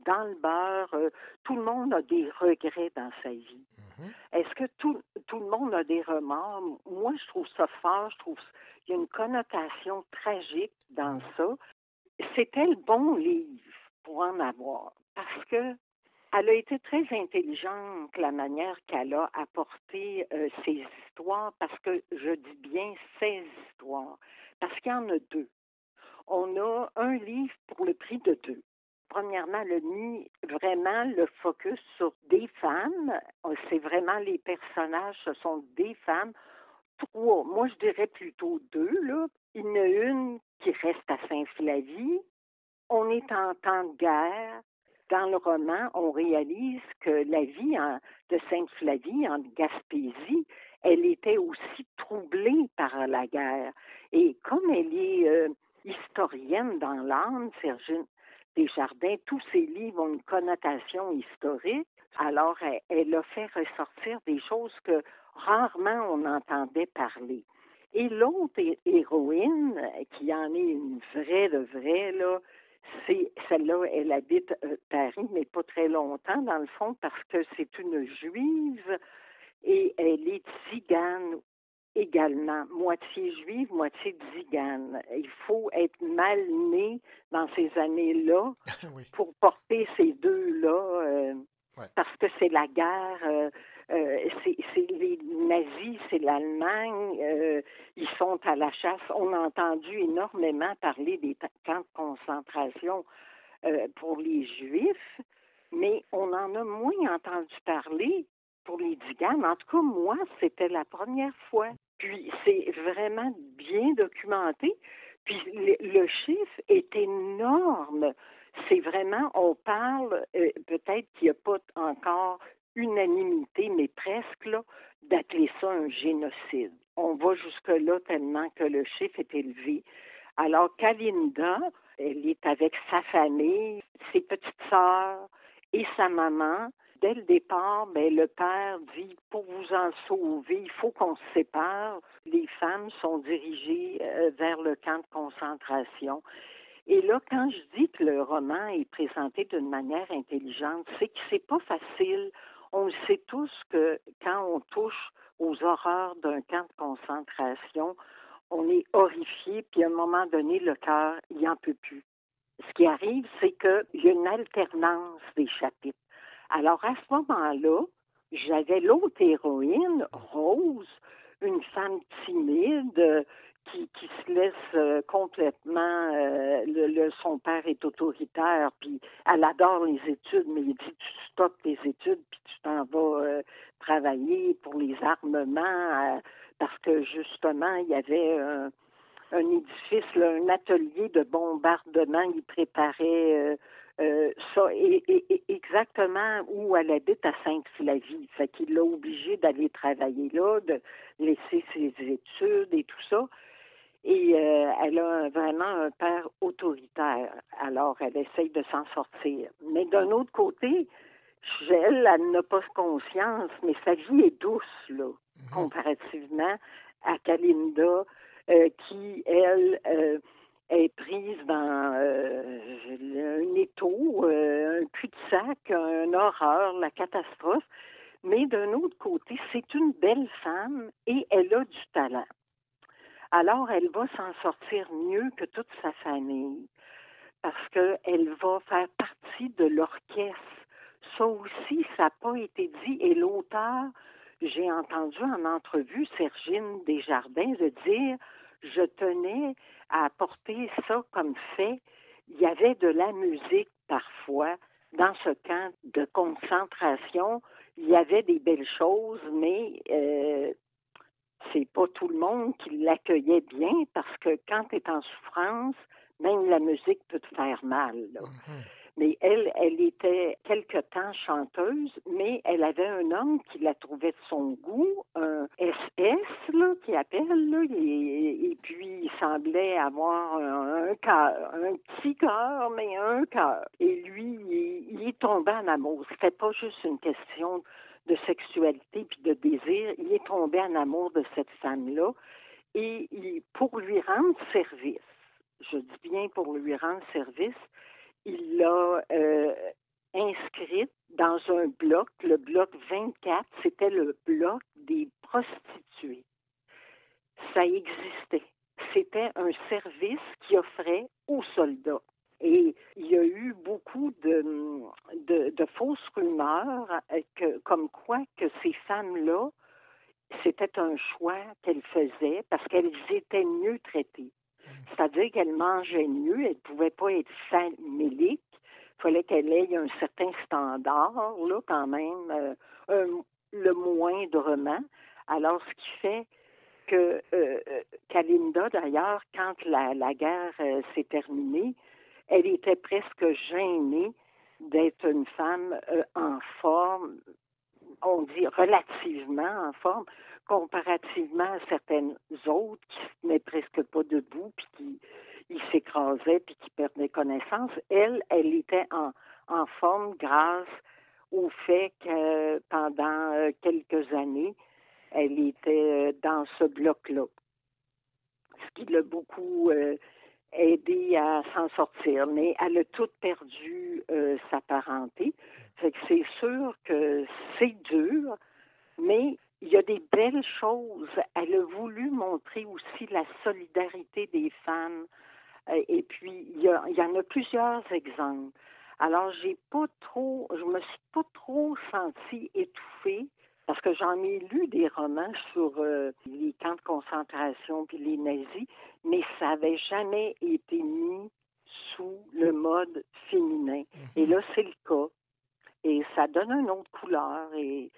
[SPEAKER 3] dans le beurre. Tout le monde a des regrets dans sa vie. Mm-hmm. Est-ce que tout, tout le monde a des remords? Moi, je trouve ça fort, je trouve qu'il y a une connotation tragique dans mm-hmm. ça. C'était le bon livre pour en avoir, parce que elle a été très intelligente, la manière qu'elle a apporté euh, ses histoires, parce que je dis bien ses histoires, parce qu'il y en a deux. On a un livre pour le prix de deux. Premièrement, le mis vraiment le focus sur des femmes. C'est vraiment les personnages, ce sont des femmes. Trois, moi je dirais plutôt deux. Là. Il y en a une qui reste à Saint-Flavie. On est en temps de guerre dans le roman, on réalise que la vie de Sainte-Flavie en Gaspésie, elle était aussi troublée par la guerre. Et comme elle est euh, historienne dans l'âme, Sergine Desjardins, tous ses livres ont une connotation historique. Alors, elle, a fait ressortir des choses que rarement on entendait parler. Et l'autre héroïne, qui en est une vraie de vraie, là, c'est celle-là, elle habite euh, Paris, mais pas très longtemps, dans le fond, parce que c'est une juive et elle est zigane également, moitié juive, moitié zigane. Il faut être mal né dans ces années-là pour porter ces deux-là, euh, parce que c'est la guerre. Euh, euh, c'est les nazis, c'est l'Allemagne, ils sont à la chasse. On a entendu énormément parler des camps de concentration pour les Juifs, mais on en a moins entendu parler pour les Diganes. En tout cas, moi, c'était la première fois. Puis c'est vraiment bien documenté. Puis le, chiffre est énorme. C'est vraiment, on parle, peut-être qu'il n'y a pas encore unanimité, mais presque, là, d'appeler ça un génocide. On va jusque-là tellement que le chiffre est élevé. Alors, Kalinda, elle est avec sa famille, ses petites sœurs et sa maman. Dès le départ, ben, le père dit pour vous en sauver, il faut qu'on se sépare. Les femmes sont dirigées euh, vers le camp de concentration. Et là, quand je dis que le roman est présenté d'une manière intelligente, c'est que c'est pas facile on sait tous que quand on touche aux horreurs d'un camp de concentration, on est horrifié, puis à un moment donné, le cœur, il n'en peut plus. Ce qui arrive, c'est qu'il y a une alternance des chapitres. Alors, à ce moment-là, j'avais l'autre héroïne, Rose, une femme timide, qui, qui se laisse euh, complètement. Euh, le, son père est autoritaire, puis elle adore les études, mais il dit tu stoppes tes études, puis tu t'en vas euh, travailler pour les armements, parce que justement, il y avait un, édifice, un atelier de bombardement, il préparait. Ça, et, exactement où elle habite à Sainte-Flavie. Fait qu'il l'a obligé d'aller travailler là, de laisser ses études et tout ça. Et euh, elle a vraiment un père autoritaire. Alors, elle essaye de s'en sortir. Mais d'un autre côté, elle, elle n'a pas conscience, mais sa vie est douce, là, mhm. comparativement à Kalinda, euh, qui, elle, euh, est prise dans un étau, un cul-de-sac, une horreur, la catastrophe. Mais d'un autre côté, c'est une belle femme et elle a du talent alors elle va s'en sortir mieux que toute sa famille parce qu'elle va faire partie de l'orchestre. Ça aussi, ça n'a pas été dit. Et l'auteur, j'ai entendu en entrevue Sergine Desjardins de dire je tenais à apporter ça comme fait. Il y avait de la musique parfois dans ce camp de concentration. Il y avait des belles choses, mais euh, c'est pas tout le monde qui l'accueillait bien parce que quand tu es en souffrance, même la musique peut te faire mal. Mhm. Elle, elle était quelque temps chanteuse, mais elle avait un homme qui la trouvait de son goût, un SS, qui appelle, et, puis il semblait avoir un, cœur, un petit cœur, mais un cœur. Et lui, il, il est tombé en amour. C'était pas juste une question de sexualité puis de désir, il est tombé en amour de cette femme-là et pour lui rendre service, je dis bien pour lui rendre service, il l'a euh, inscrite dans un bloc, le bloc 24, c'était le bloc des prostituées. Ça existait. C'était un service qui offrait aux soldats. Et il y a eu beaucoup de, de, fausses rumeurs que, comme quoi que ces femmes-là, c'était un choix qu'elles faisaient parce qu'elles étaient mieux traitées. C'est-à-dire qu'elles mangeaient mieux, elles ne pouvaient pas être faméliques. Il fallait qu'elles aient un certain standard, là, quand même, euh, le moindrement. Alors, ce qui fait que euh, Kalinda, d'ailleurs, quand la, guerre euh, s'est terminée, elle était presque gênée d'être une femme euh, en forme, on dit relativement en forme, comparativement à certaines autres qui ne tenaient presque pas debout, puis qui s'écrasaient, puis qui perdaient connaissance. Elle, elle était en, en forme grâce au fait que pendant euh, quelques années, elle était euh, dans ce bloc-là. Ce qui l'a beaucoup aider à s'en sortir, mais elle a toute perdu euh, sa parenté. C'est sûr que c'est dur, mais il y a des belles choses. Elle a voulu montrer aussi la solidarité des femmes. Euh, et puis, il y, il y en a plusieurs exemples. Alors, j'ai pas trop, je me suis pas trop sentie étouffée parce que j'en ai lu des romans sur euh, les camps de concentration puis les nazis, mais ça n'avait jamais été mis sous le mode féminin. Mhm. Et là, c'est le cas. Et ça donne une autre couleur et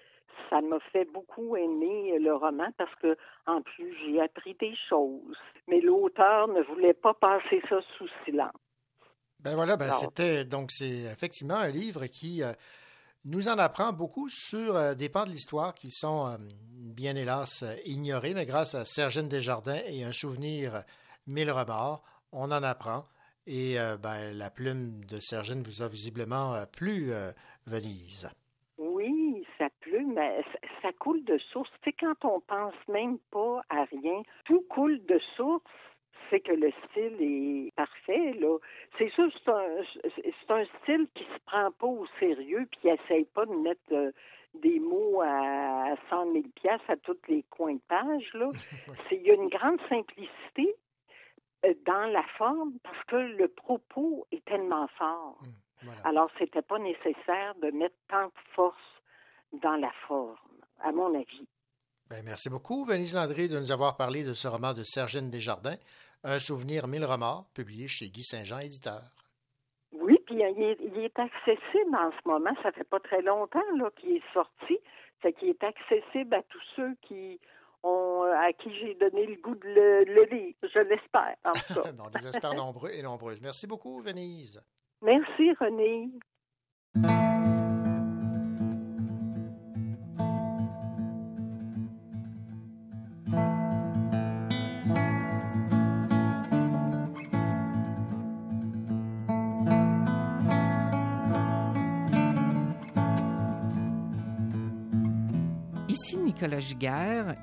[SPEAKER 3] ça m'a fait beaucoup aimer le roman parce que, en plus, j'ai appris des choses. Mais l'auteur ne voulait pas passer ça sous silence.
[SPEAKER 2] Ben voilà, ben c'était donc c'est effectivement un livre qui euh, nous en apprend beaucoup sur euh, des pans de l'histoire qui sont euh, bien hélas ignorés, mais grâce à Sergine Desjardins et un souvenir mille remords, on en apprend. Et ben, la plume de Sergine vous a visiblement plu, Venise.
[SPEAKER 3] Ça coule de source. Sais, quand on pense même pas à rien, tout coule de source c'est que le style est parfait. Là. C'est sûr, c'est un, c'est un style qui se prend pas au sérieux, puis qui essaye pas de mettre euh, des mots à 100 000 pièces à tous les coins de page. Là. il y a une grande simplicité euh, dans la forme parce que le propos est tellement fort. Hum, Alors, c'était pas nécessaire de mettre tant de force dans la forme, à mon avis.
[SPEAKER 2] Ben, merci beaucoup, Venise Landry, de nous avoir parlé de ce roman de Sergine Desjardins. Un souvenir mille remords, publié chez Guy Saint-Jean, éditeur.
[SPEAKER 3] Oui, puis il est, accessible en ce moment. Ça fait pas très longtemps qu'il est sorti. Fait qu'il est accessible à tous ceux qui ont, à qui j'ai donné le goût de le, lire. Je l'espère, en tout cas.
[SPEAKER 2] On les espère nombreux et nombreuses. Merci beaucoup, Venise.
[SPEAKER 3] Merci, René.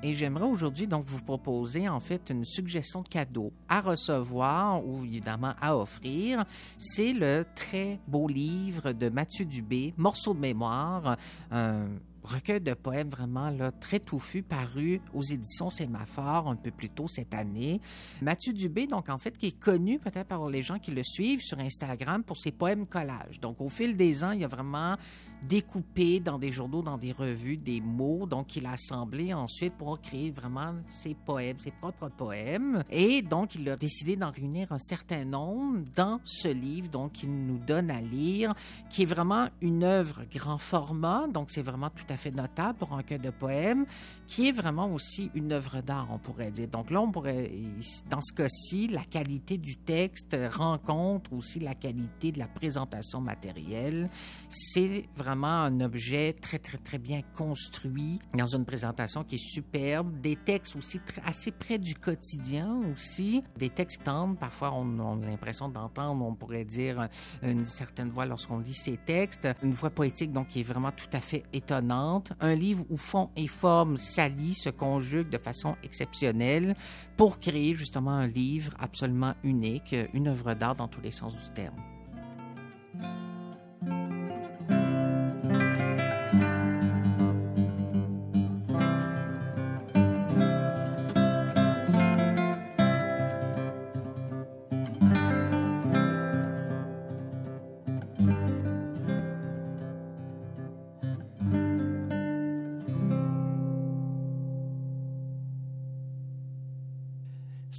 [SPEAKER 15] Et j'aimerais aujourd'hui donc vous proposer en fait une suggestion de cadeau à recevoir ou évidemment à offrir. C'est le très beau livre de Mathieu Dubé, Morceau de mémoire, recueil de poèmes vraiment là, très touffu, paru aux éditions Sémaphore un peu plus tôt cette année. Mathieu Dubé, donc en fait, qui est connu peut-être par les gens qui le suivent sur Instagram pour ses poèmes collages. Donc au fil des ans, il a vraiment découpé dans des journaux, dans des revues, des mots, donc il a assemblé ensuite pour créer vraiment ses poèmes, ses propres poèmes. Et donc, il a décidé d'en réunir un certain nombre dans ce livre, donc, qu'il nous donne à lire, qui est vraiment une œuvre grand format, donc c'est vraiment tout à fait notable pour un recueil de poèmes, qui est vraiment aussi une œuvre d'art, on pourrait dire. Donc là, on pourrait, dans ce cas-ci, la qualité du texte rencontre aussi la qualité de la présentation matérielle. C'est vraiment un objet très, très, très bien construit dans une présentation qui est superbe. Des textes aussi assez près du quotidien aussi. Des textes tendres. Parfois, on, a l'impression d'entendre, on pourrait dire, une certaine voix lorsqu'on lit ces textes. Une voix poétique, donc, qui est vraiment tout à fait étonnante un livre où fond et forme s'allient, se conjuguent de façon exceptionnelle pour créer justement un livre absolument unique, une œuvre d'art dans tous les sens du terme.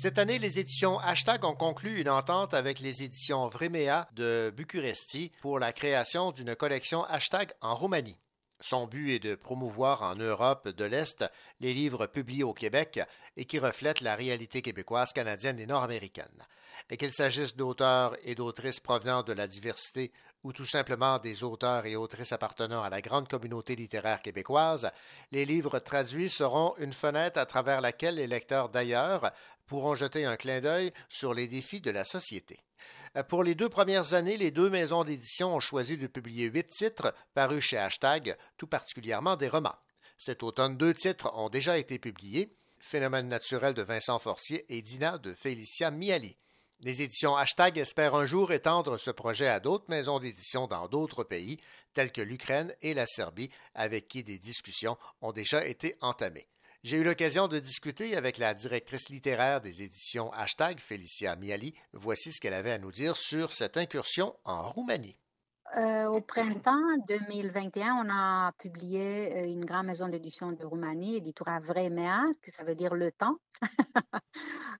[SPEAKER 2] Cette année, les éditions Hashtag ont conclu une entente avec les éditions Vremea de Bucuresti pour la création d'une collection Hashtag en Roumanie. Son but est de promouvoir en Europe de l'Est les livres publiés au Québec et qui reflètent la réalité québécoise, canadienne et nord-américaine. Et qu'il s'agisse d'auteurs et d'autrices provenant de la diversité ou tout simplement des auteurs et autrices appartenant à la grande communauté littéraire québécoise, les livres traduits seront une fenêtre à travers laquelle les lecteurs d'ailleurs pourront jeter un clin d'œil sur les défis de la société. Pour les deux premières années, les deux maisons d'édition ont choisi de publier huit titres parus chez Hashtag, tout particulièrement des romans. Cet automne, deux titres ont déjà été publiés Phénomène naturel de Vincent Forcier et Dina de Félicia Miali. Les éditions Hashtag espèrent un jour étendre ce projet à d'autres maisons d'édition dans d'autres pays, tels que l'Ukraine et la Serbie, avec qui des discussions ont déjà été entamées. J'ai eu l'occasion de discuter avec la directrice littéraire des éditions Hashtag, Félicia Miali. Voici ce qu'elle avait à nous dire sur cette incursion en Roumanie.
[SPEAKER 16] Euh, au printemps 2021, on a publié euh, une grande maison d'édition de Roumanie, Editura Vremea, que ça veut dire le temps.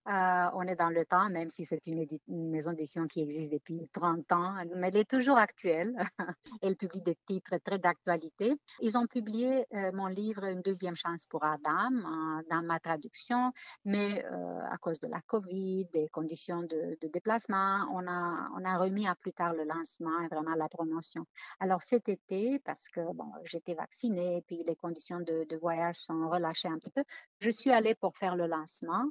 [SPEAKER 16] Euh, on est dans le temps, même si c'est une, maison d'édition qui existe depuis 30 ans, mais elle est toujours actuelle. elle publie des titres très d'actualité. Ils ont publié mon livre Une deuxième chance pour Adam dans ma traduction, mais à cause de la COVID, des conditions de, déplacement, on a, on a remis à plus tard le lancement et vraiment la Alors cet été, parce que bon, j'étais vaccinée, puis les conditions de, voyage sont relâchées un petit peu, je suis allée pour faire le lancement,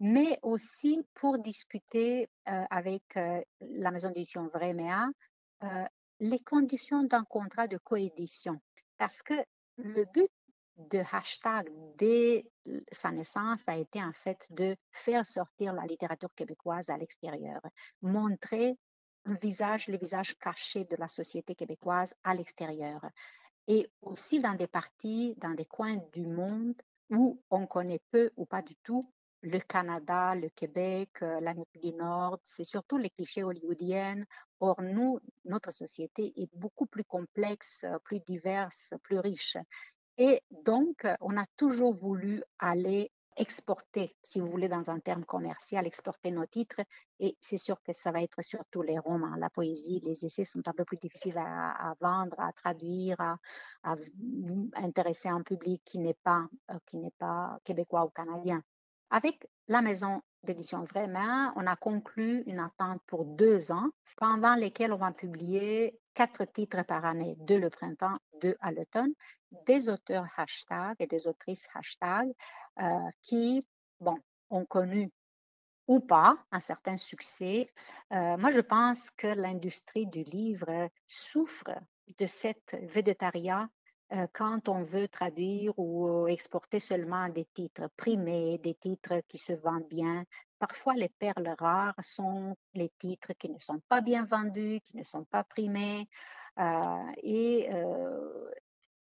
[SPEAKER 16] mais aussi pour discuter euh, avec euh, la maison d'édition Vremea euh, les conditions d'un contrat de coédition. Parce que le but de hashtag dès sa naissance a été en fait de faire sortir la littérature québécoise à l'extérieur, montrer visage, les visages cachés de la société québécoise à l'extérieur. Et aussi dans des parties, dans des coins du monde où on connaît peu ou pas du tout le Canada, le Québec, euh, l'Amérique du Nord, c'est surtout les clichés hollywoodiennes. Or, nous, notre société est beaucoup plus complexe, plus diverse, plus riche. Et donc, on a toujours voulu aller exporter, si vous voulez, dans un terme commercial, exporter nos titres. Et c'est sûr que ça va être surtout les romans. La poésie, les essais sont un peu plus difficiles à, vendre, à traduire, à, intéresser un public qui n'est pas, euh, pas québécois ou canadien. Avec la maison d'édition Vraiment, on a conclu une attente pour deux ans, pendant lesquels on va publier quatre titres par année, deux le printemps, deux à l'automne, des auteurs hashtag et des autrices hashtag euh, qui, bon, ont connu ou pas un certain succès. Euh, moi, je pense que l'industrie du livre souffre de cette végétariat quand on veut traduire ou exporter seulement des titres primés, des titres qui se vendent bien. Parfois, les perles rares sont les titres qui ne sont pas bien vendus, qui ne sont pas primés. et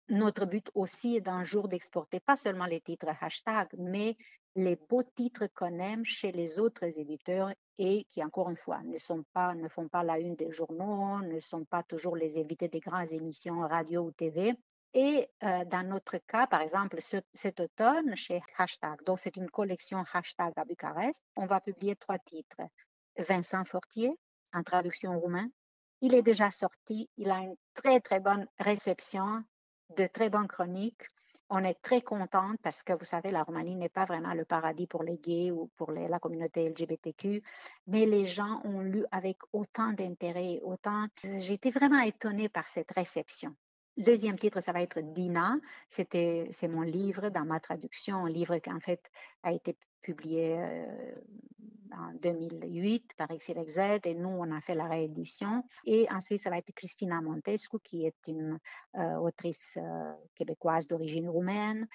[SPEAKER 16] notre but aussi est d'un jour d'exporter pas seulement les titres hashtag, mais les beaux titres qu'on aime chez les autres éditeurs et qui, encore une fois, ne, sont pas, ne font pas la une des journaux, ne sont pas toujours les invités des grandes émissions radio ou TV. Et euh, dans notre cas, par exemple, cet automne, chez Hashtag, donc c'est une collection Hashtag à Bucarest, on va publier trois titres. Vincent Fortier, en traduction roumain. Il est déjà sorti, il a une très très bonne réception de très bonnes chroniques. On est très contente parce que vous savez, la Roumanie n'est pas vraiment le paradis pour les gays ou pour la communauté LGBTQ, mais les gens ont lu avec autant d'intérêt, autant. J'étais vraiment étonnée par cette réception. Deuxième titre, ça va être Dina. C'était, c'est mon livre dans ma traduction, un livre qui en fait a été publié euh, en 2008 par XYZ et nous, on a fait la réédition. Et ensuite, ça va être Christina Montescu, qui est une euh, autrice euh, québécoise d'origine roumaine,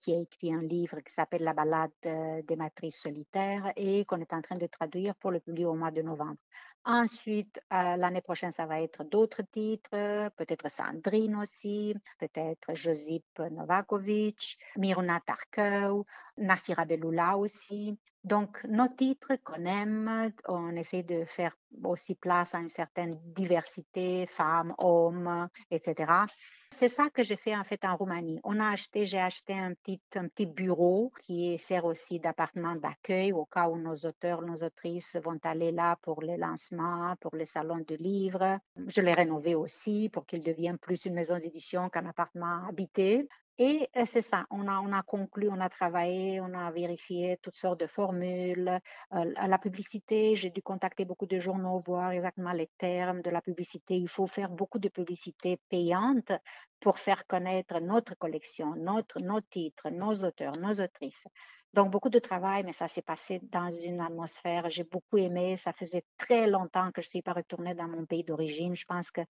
[SPEAKER 16] qui a écrit un livre qui s'appelle La balade des matrices solitaires et qu'on est en train de traduire pour le public au mois de novembre. Ensuite, l'année prochaine, ça va être d'autres titres, peut-être Sandrine aussi, peut-être Josip Novakovic, Miruna Tarkeu, Nassira Beloula aussi. Donc, nos titres qu'on aime, on essaie de faire aussi place à une certaine diversité, femmes, hommes, etc. C'est ça que j'ai fait en fait en Roumanie. On a acheté, j'ai acheté un petit, un petit bureau qui sert aussi d'appartement d'accueil au cas où nos auteurs, nos autrices vont aller là pour les lancements, pour les salons de livres. Je l'ai rénové aussi pour qu'il devienne plus une maison d'édition qu'un appartement habité. Et euh, c'est ça, on a, on a conclu, on a travaillé, on a vérifié toutes sortes de formules. Euh, la publicité, j'ai dû contacter beaucoup de journaux, voir exactement les termes de la publicité. Il faut faire beaucoup de publicité payante pour faire connaître notre collection, notre, nos titres, nos auteurs, nos autrices. Donc, beaucoup de travail, mais ça s'est passé dans une atmosphère. J'ai beaucoup aimé. Ça faisait très longtemps que je ne suis pas retournée dans mon pays d'origine. Je pense que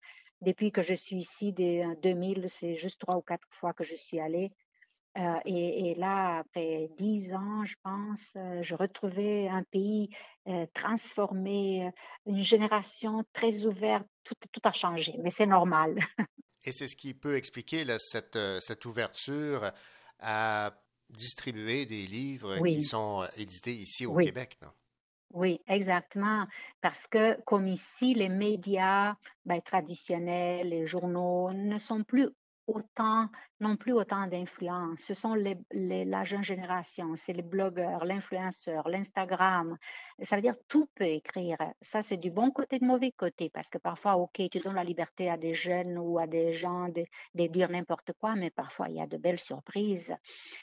[SPEAKER 16] depuis que je suis ici, dès 2000, c'est juste trois ou quatre fois que je suis allée. Euh, et, là, après dix ans, je pense, euh, je retrouvais un pays euh, transformé, une génération très ouverte. Tout, a changé, mais c'est normal.
[SPEAKER 2] et c'est ce qui peut expliquer cette, cette ouverture à distribuer des livres qui sont euh, édités ici au Québec, non?
[SPEAKER 16] Oui, exactement. Parce que comme ici, les médias ben, traditionnels, les journaux ne sont plus autant, non plus autant d'influence. Ce sont les, la jeune génération, c'est les blogueurs, l'influenceur, l'Instagram. Ça veut dire tout peut écrire. Ça, c'est du bon côté, de mauvais côté, parce que parfois, OK, tu donnes la liberté à des jeunes ou à des gens de, dire n'importe quoi, mais parfois, il y a de belles surprises.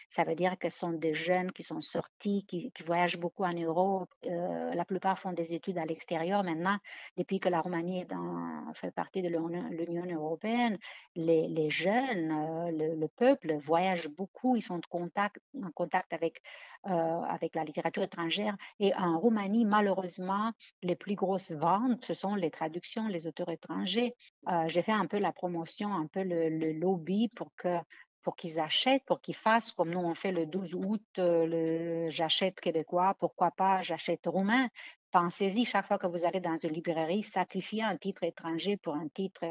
[SPEAKER 16] Ça veut dire que ce sont des jeunes qui sont sortis, qui, voyagent beaucoup en Europe. Euh, la plupart font des études à l'extérieur. Maintenant, depuis que la Roumanie est dans, fait partie de l'Union européenne, les, les jeunes euh, le, peuple voyage beaucoup, ils sont en contact, euh, avec la littérature étrangère. Et en Roumanie, malheureusement, les plus grosses ventes, ce sont les traductions, les auteurs étrangers. Euh, j'ai fait un peu la promotion, un peu le, lobby pour qu'ils achètent, pour qu'ils fassent comme nous on fait le 12 août, le j'achète québécois, pourquoi pas j'achète roumain. Pensez-y, chaque fois que vous allez dans une librairie, sacrifiez un titre étranger pour un titre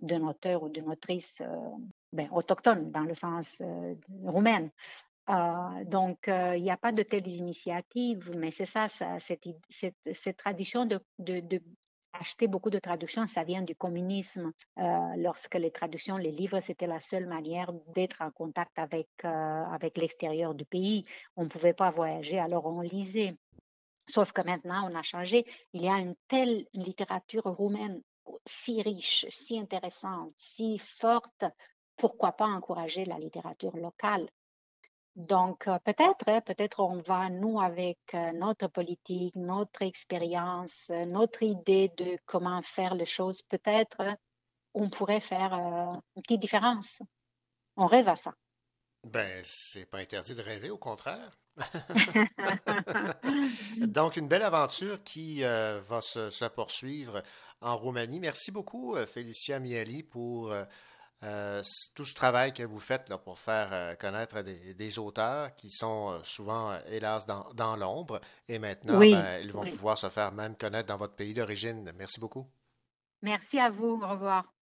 [SPEAKER 16] d'un auteur ou d'une autrice euh, ben, autochtone, dans le sens euh, roumain. Euh, donc, il n'y a pas de telles initiatives, mais c'est ça, cette, cette, tradition de, de, beaucoup de traductions, ça vient du communisme. lorsque les traductions, les livres, c'était la seule manière d'être en contact avec, avec l'extérieur du pays. On ne pouvait pas voyager, alors on lisait. Sauf que maintenant, on a changé. Il y a une telle littérature roumaine si riche, si intéressante, si forte. Pourquoi pas encourager la littérature locale? Donc, euh, peut-être, hein, peut-être on va, nous, avec euh, notre politique, notre expérience, euh, notre idée de comment faire les choses, peut-être on pourrait faire une petite différence. On rêve à ça.
[SPEAKER 2] Ben, c'est pas interdit de rêver, au contraire. Donc, une belle aventure qui euh, va se, poursuivre en Roumanie. Merci beaucoup, Félicia Miali, pour euh, tout ce travail que vous faites là, pour faire connaître des, auteurs qui sont souvent, hélas, dans, l'ombre. Et maintenant, ben, ils vont pouvoir se faire même connaître dans votre pays d'origine. Merci beaucoup.
[SPEAKER 16] Merci à vous. Au revoir.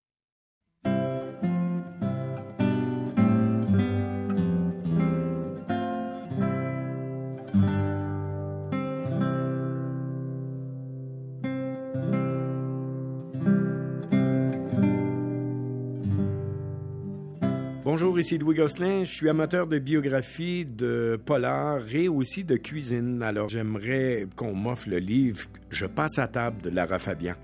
[SPEAKER 4] Bonjour, ici Louis Gosselin. Je suis amateur de biographie, de polar et aussi de cuisine. Alors, j'aimerais qu'on m'offre le livre Je passe à table de Lara Fabian.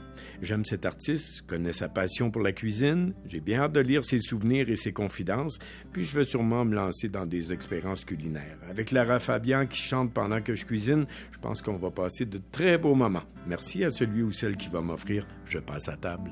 [SPEAKER 4] J'aime cet artiste, connais sa passion pour la cuisine. J'ai bien hâte de lire ses souvenirs et ses confidences. Puis je vais sûrement me lancer dans des expériences culinaires. Avec Lara Fabian qui chante pendant que je cuisine, je pense qu'on va passer de très beaux moments. Merci à celui ou celle qui va m'offrir Je passe à table.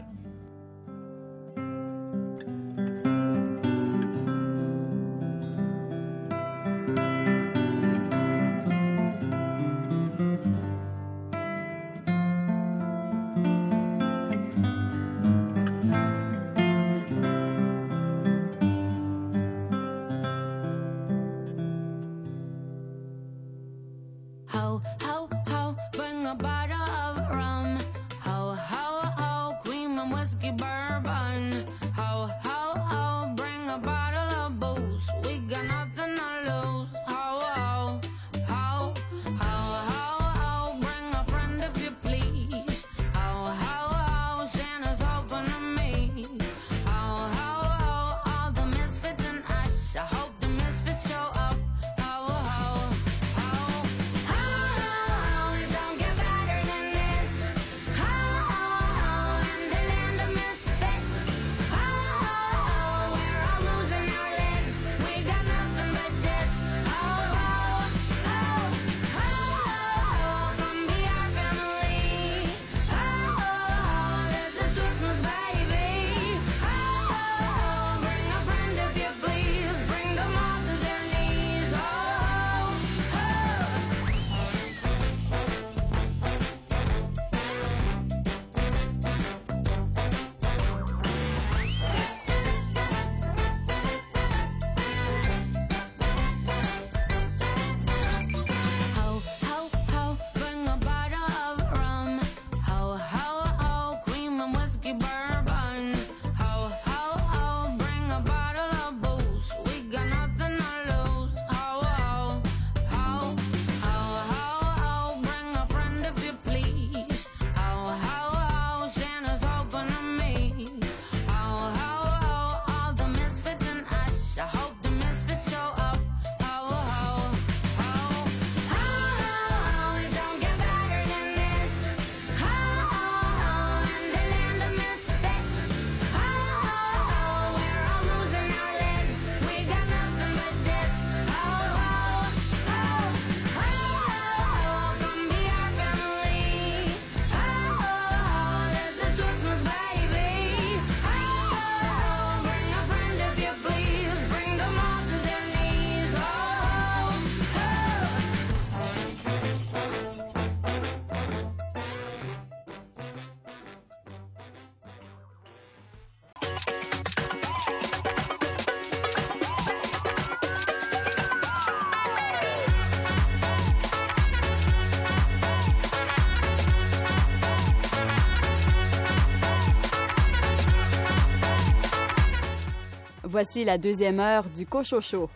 [SPEAKER 1] Voici la deuxième heure du Cochocho.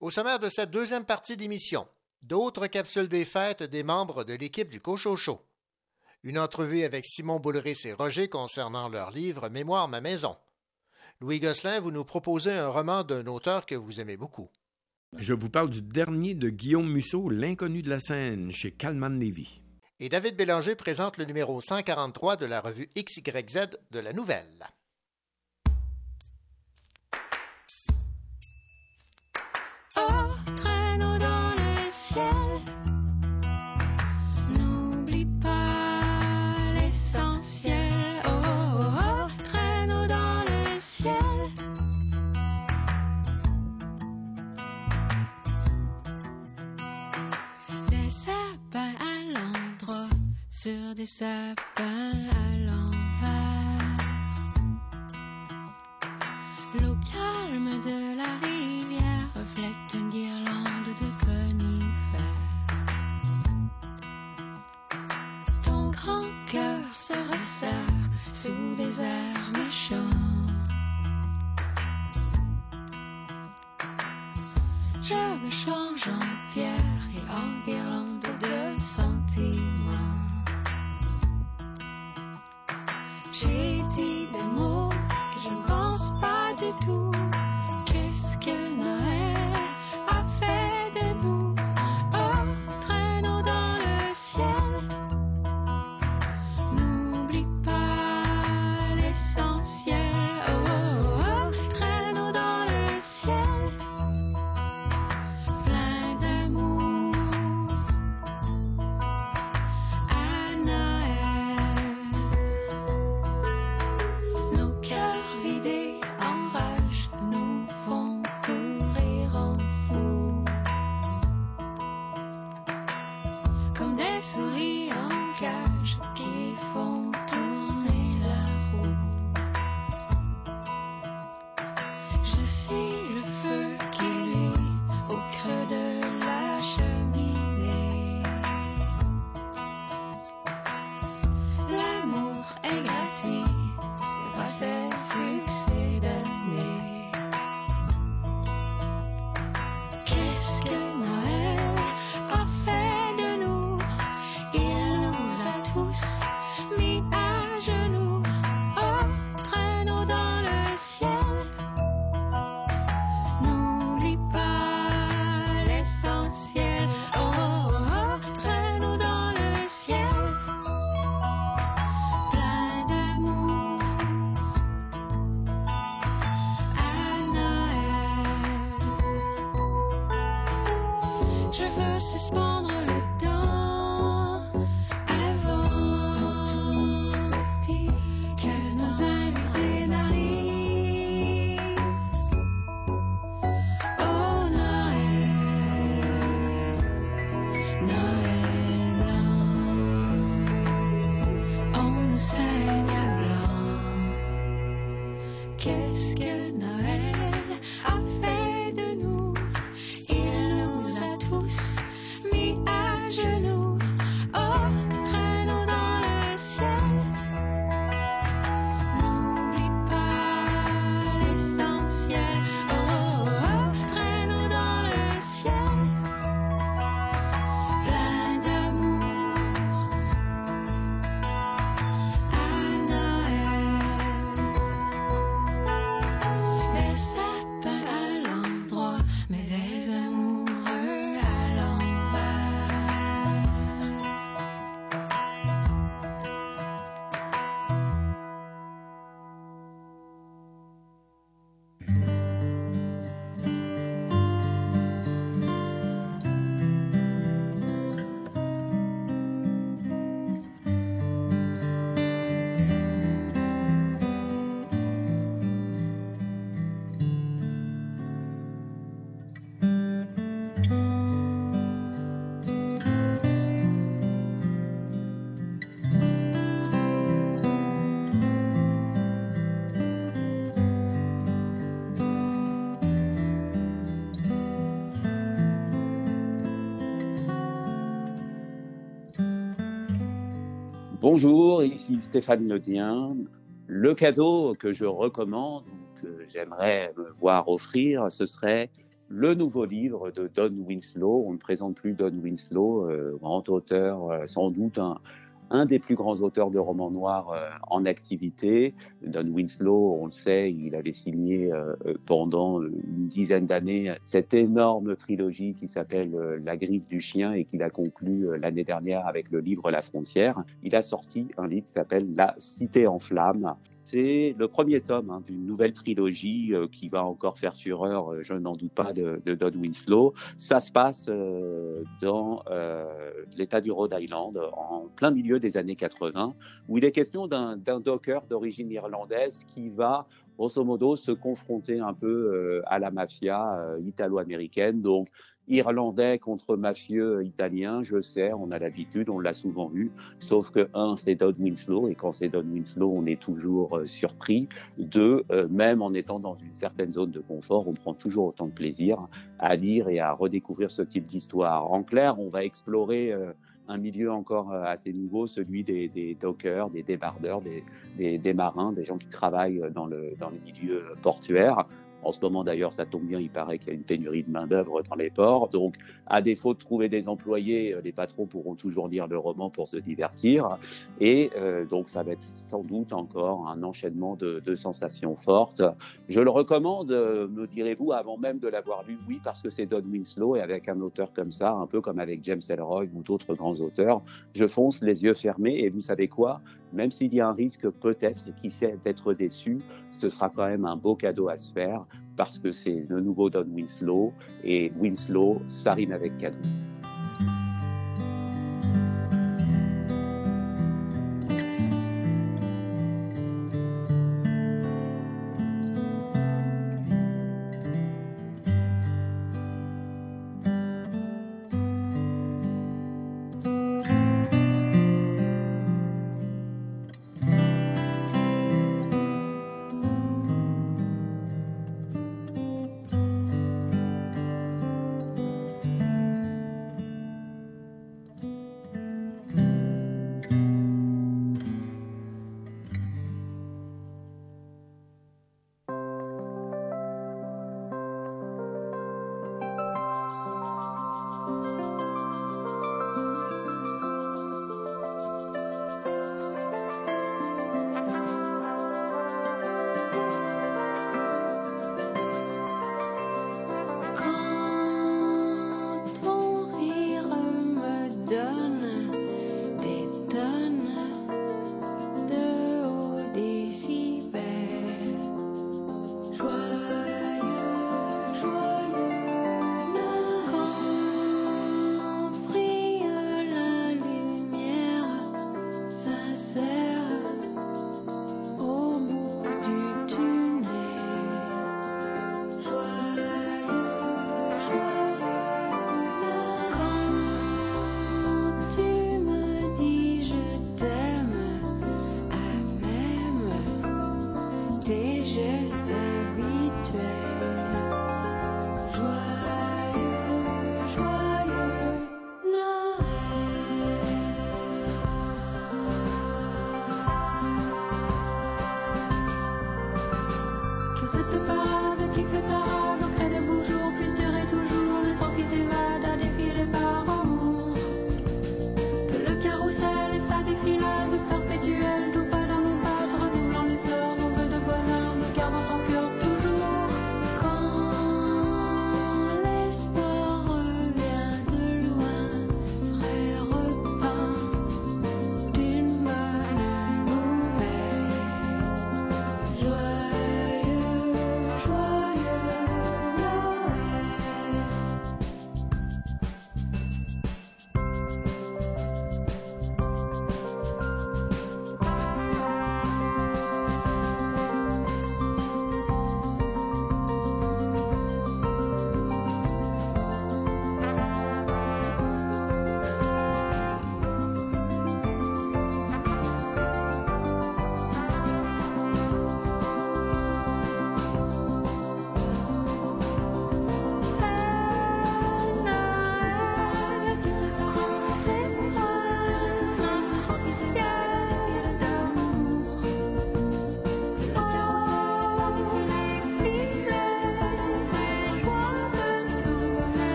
[SPEAKER 2] Au sommaire de cette deuxième partie d'émission, d'autres capsules des fêtes des membres de l'équipe du Cochocho. Une entrevue avec Simon Boulris et Roger concernant leur livre Mémoire ma maison. Louis Gosselin, vous nous proposez un roman d'un auteur que vous aimez beaucoup.
[SPEAKER 4] Je vous parle du dernier de Guillaume Musso, L'inconnu de la Seine, chez Calman Levy
[SPEAKER 2] et David Bélanger présente le numéro 143 de la revue XYZ de la Nouvelle.
[SPEAKER 17] Dans le ciel. sur des sapins à l'envers. L'eau calme de la rivière reflète une guirlande de conifères. Ton grand cœur se resserre sous des airs méchants. Je me change en pierre et en guirlande de sentiers.
[SPEAKER 18] Bonjour, ici Stéphane Ledien. Le cadeau que je recommande que j'aimerais me voir offrir, ce serait le nouveau livre de Don Winslow. On ne présente plus Don Winslow, euh, grand auteur, euh, sans doute un, un des plus grands auteurs de romans noirs euh, en activité. Don Winslow, on le sait, il avait signé euh, pendant une dizaine d'années cette énorme trilogie qui s'appelle euh, La griffe du chien et qu'il a conclu euh, l'année dernière avec le livre La frontière. Il a sorti un livre qui s'appelle La cité en flammes. C'est le premier tome hein, d'une nouvelle trilogie euh, qui va encore faire fureur, euh, je n'en doute pas, de, de Don Winslow. Ça se passe euh, dans euh, l'État du Rhode Island, en plein milieu des années 80, où il est question d'un docker d'origine irlandaise qui va, grosso modo, se confronter un peu euh, à la mafia italo-américaine. Donc, Irlandais contre mafieux italien, je sais, on a l'habitude, on l'a souvent vu. Sauf que un, c'est Don Winslow, et quand c'est Don Winslow, on est toujours euh, surpris. Deux, euh, même en étant dans une certaine zone de confort, on prend toujours autant de plaisir à lire et à redécouvrir ce type d'histoire. En clair, on va explorer euh, un milieu encore assez nouveau, celui des, dockers, des débardeurs, des, marins, des gens qui travaillent dans le, dans le milieu portuaire. En ce moment, d'ailleurs, ça tombe bien, il paraît qu'il y a une pénurie de main-d'œuvre dans les ports. Donc, à défaut de trouver des employés, euh, les patrons pourront toujours lire le roman pour se divertir. Et euh, donc, ça va être sans doute encore un enchaînement de, de sensations fortes. Je le recommande, euh, me direz-vous, avant même de l'avoir lu, oui, parce que c'est Don Winslow et avec un auteur comme ça, un peu comme avec James Ellroy ou d'autres grands auteurs, je fonce les yeux fermés et vous savez quoi? Même s'il y a un risque peut-être, qui sait d'être déçu, ce sera quand même un beau cadeau à se faire parce que c'est le nouveau Don Winslow et Winslow, ça rime avec cadeau.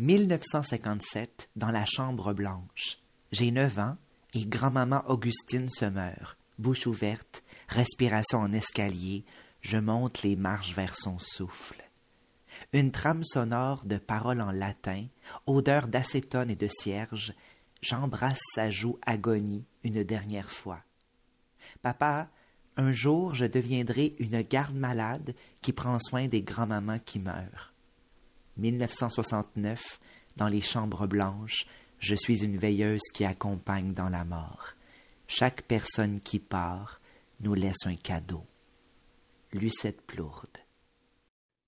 [SPEAKER 19] 1957, dans la chambre blanche. J'ai neuf ans et grand-maman Augustine se meurt. Bouche ouverte, respiration en escalier, je monte les marches vers son souffle. Une trame sonore de paroles en latin, odeur d'acétone et de cierge, j'embrasse sa joue agonie une dernière fois. Papa, un jour je deviendrai une garde malade qui prend soin des grands-mamans qui meurent. 1969, dans les chambres blanches, je suis une veilleuse qui accompagne dans la mort. Chaque personne qui part nous laisse un cadeau. Lucette Plourde.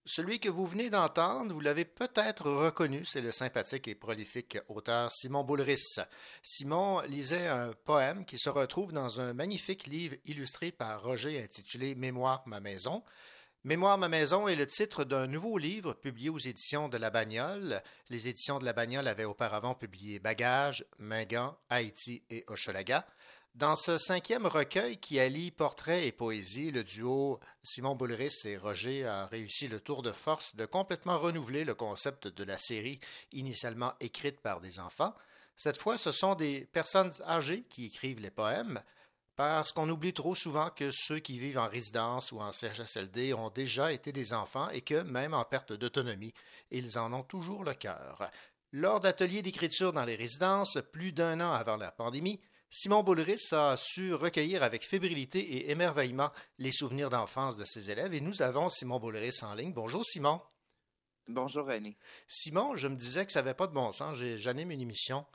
[SPEAKER 2] Celui que vous venez d'entendre, vous l'avez peut-être reconnu, c'est le sympathique et prolifique auteur Simon Boulris. Simon lisait un poème qui se retrouve dans un magnifique livre illustré par Roger intitulé Mémoire ma maison. Mémoire ma maison est le titre d'un nouveau livre publié aux éditions de La Bagnole. Les éditions de La Bagnole avaient auparavant publié Bagages, Mingan, Haïti et Hochelaga. Dans ce cinquième recueil qui allie portrait et poésie, le duo Simon Boulris et Roger a réussi le tour de force de complètement renouveler le concept de la série initialement écrite par des enfants. Cette fois, ce sont des personnes âgées qui écrivent les poèmes, parce qu'on oublie trop souvent que ceux qui vivent en résidence ou en CHSLD ont déjà été des enfants et que, même en perte d'autonomie, ils en ont toujours le cœur. Lors d'ateliers d'écriture dans les résidences, plus d'un an avant la pandémie, Simon Boulris a su recueillir avec fébrilité et émerveillement les souvenirs d'enfance de ses élèves et nous avons Simon Boulris en ligne. Bonjour Simon.
[SPEAKER 20] Bonjour René.
[SPEAKER 2] Simon, je me disais que ça n'avait pas de bon sens. J'anime une émission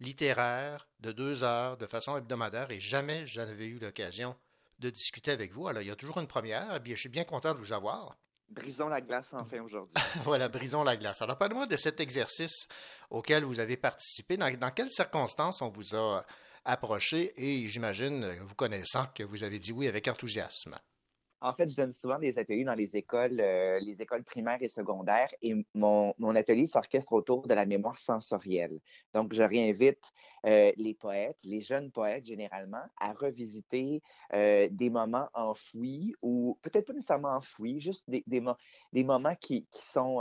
[SPEAKER 2] littéraire de deux heures de façon hebdomadaire et jamais je n'avais eu l'occasion de discuter avec vous. Alors il y a toujours une première. Eh je suis bien content de vous avoir.
[SPEAKER 20] Brisons la glace enfin aujourd'hui.
[SPEAKER 2] voilà, brisons la glace. Alors parlez-moi de cet exercice auquel vous avez participé. dans quelles circonstances on vous a approché? Et j'imagine, vous connaissant, que vous avez dit oui avec enthousiasme.
[SPEAKER 20] En fait, je donne souvent des ateliers dans les écoles, euh, les écoles primaires et secondaires, et mon, mon atelier s'orchestre autour de la mémoire sensorielle. Donc, je réinvite euh, les poètes, les jeunes poètes généralement, à revisiter euh, des moments enfouis ou peut-être pas nécessairement enfouis, juste des, des, des moments qui, qui sont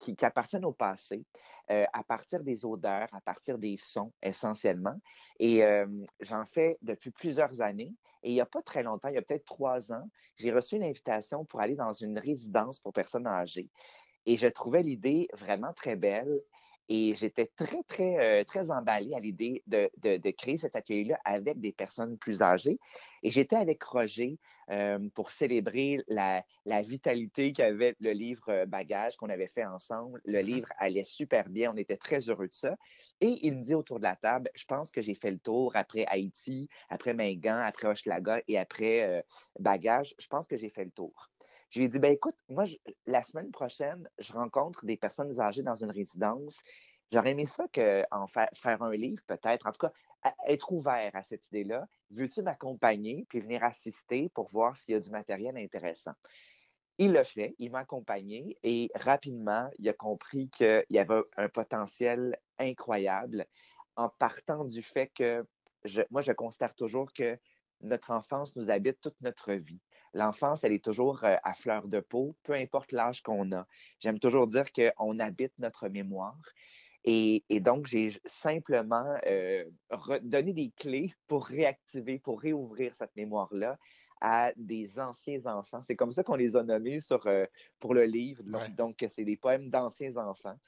[SPEAKER 20] qui, qui, appartiennent au passé, à partir des odeurs, à partir des sons essentiellement. Et j'en fais depuis plusieurs années. Et il n'y a pas très longtemps, il y a peut-être trois ans, j'ai reçu une invitation pour aller dans une résidence pour personnes âgées. Et je trouvais l'idée vraiment très belle. Et j'étais très, très, euh, très emballée à l'idée de, de, créer cet atelier-là avec des personnes plus âgées. Et j'étais avec Roger euh, pour célébrer la, la vitalité qu'avait le livre euh, Bagage qu'on avait fait ensemble. Le livre allait super bien. On était très heureux de ça. Et il me dit autour de la table, je pense que j'ai fait le tour après Haïti, après Mingan, après Hochelaga et après Bagage. Je pense que j'ai fait le tour. Je lui ai dit, ben écoute, moi, la semaine prochaine, je rencontre des personnes âgées dans une résidence. J'aurais aimé ça que, en faire un livre, peut-être. En tout cas, être ouvert à cette idée-là. Veux-tu m'accompagner puis venir assister pour voir s'il y a du matériel intéressant? Il l'a fait, il m'a accompagné et rapidement, il a compris qu'il y avait un potentiel incroyable en partant du fait que moi, je constate toujours que notre enfance nous habite toute notre vie l'enfance, elle est toujours euh, à fleur de peau, peu importe l'âge qu'on a. J'aime toujours dire qu'on habite notre mémoire. Et, donc, j'ai simplement euh, donné des clés pour réactiver, pour réouvrir cette mémoire-là à des anciens enfants. C'est comme ça qu'on les a nommés sur, euh, pour le livre. Donc, c'est des poèmes d'anciens enfants.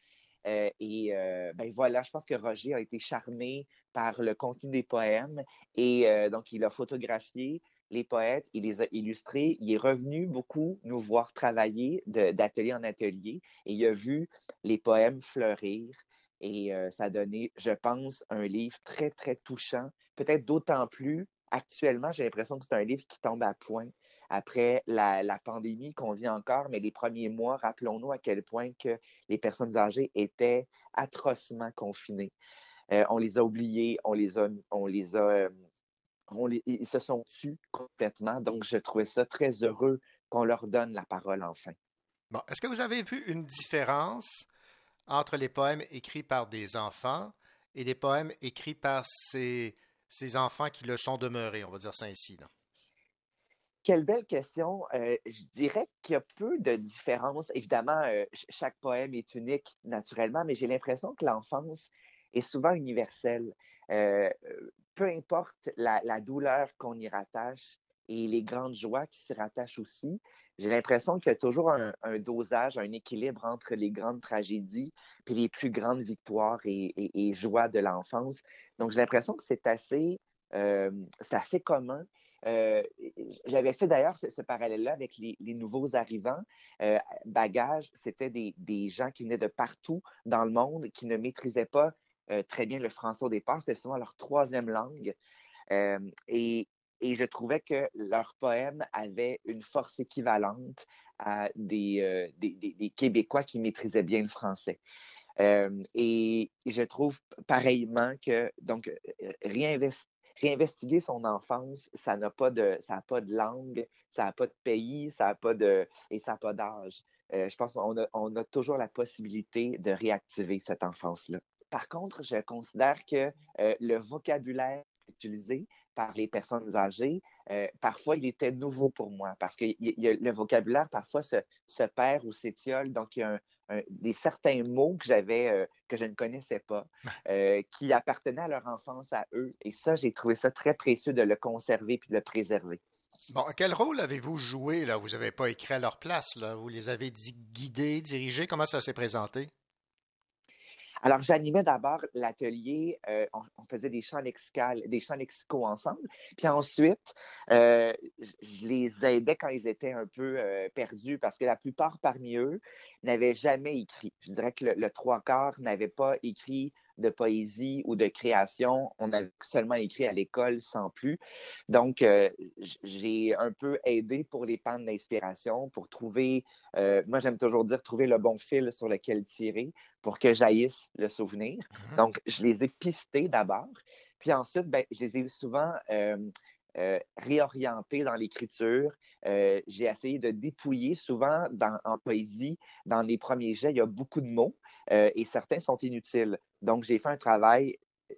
[SPEAKER 20] et ben voilà, je pense que Roger a été charmé par le contenu des poèmes et donc il a photographié les poètes, il les a illustrés. Il est revenu beaucoup nous voir travailler d'atelier en atelier et il a vu les poèmes fleurir. Et euh, ça a donné, je pense, un livre très, très touchant. Peut-être d'autant plus, actuellement, j'ai l'impression que c'est un livre qui tombe à point après la, pandémie qu'on vit encore, mais les premiers mois, rappelons-nous à quel point que les personnes âgées étaient atrocement confinées. Euh, on les a oubliés, on les a, on les a euh, ils se sont tus complètement. Donc, je trouvais ça très heureux qu'on leur donne la parole enfin.
[SPEAKER 2] Bon, est-ce que vous avez vu une différence entre les poèmes écrits par des enfants et les poèmes écrits par ces, ces enfants qui le sont demeurés, on va dire ça ainsi?
[SPEAKER 20] Quelle belle question. Euh, je dirais qu'il y a peu de différence. Évidemment, euh, chaque poème est unique naturellement, mais j'ai l'impression que l'enfance est souvent universelle. Euh, peu importe la, douleur qu'on y rattache et les grandes joies qui s'y rattachent aussi, j'ai l'impression qu'il y a toujours un, dosage, un équilibre entre les grandes tragédies et les plus grandes victoires et, joies de l'enfance. Donc, j'ai l'impression que c'est assez, c'est assez commun euh, j'avais fait d'ailleurs ce, parallèle-là avec les, nouveaux arrivants. Euh, bagages, c'était des, gens qui venaient de partout dans le monde, qui ne maîtrisaient pas euh, très bien le français au départ. C'était souvent leur troisième langue. Et, je trouvais que leurs poèmes avaient une force équivalente à des, des, Québécois qui maîtrisaient bien le français. et je trouve pareillement que, donc, réinvestir réinvestiguer son enfance, ça n'a pas de, ça pas de langue, ça n'a pas de pays, ça n'a pas de, et ça n'a pas d'âge. Euh, je pense qu'on a, on a toujours la possibilité de réactiver cette enfance-là. Par contre, je considère que euh, le vocabulaire utilisé par les personnes âgées, euh, parfois il était nouveau pour moi parce que le vocabulaire parfois se, se perd ou s'étiole. Donc, il y a un, des certains mots que j'avais euh, que je ne connaissais pas, euh, qui appartenaient à leur enfance à eux. Et ça, j'ai trouvé ça très précieux de le conserver puis de le préserver.
[SPEAKER 2] Bon, quel rôle avez-vous joué là? Vous n'avez pas écrit à leur place là Vous les avez guidés, dirigés? Comment ça s'est présenté?
[SPEAKER 20] Alors, j'animais d'abord l'atelier, euh, on, faisait des chants lexicaux, des chants lexicaux ensemble. Puis ensuite, euh, je les aidais quand ils étaient un peu euh, perdus parce que la plupart parmi eux n'avaient jamais écrit. Je dirais que le, trois quarts n'avaient pas écrit de poésie ou de création. On avait seulement écrit à l'école sans plus. Donc, j'ai un peu aidé pour les pannes d'inspiration, pour trouver, moi j'aime toujours dire, trouver le bon fil sur lequel tirer pour que jaillisse le souvenir. Mm-hmm. Donc, je les ai pistés d'abord. Puis ensuite, ben, je les ai souvent euh, euh, réorientés dans l'écriture. Euh, j'ai essayé de dépouiller souvent dans, en poésie. Dans les premiers jets, il y a beaucoup de mots et certains sont inutiles. Donc, j'ai fait un travail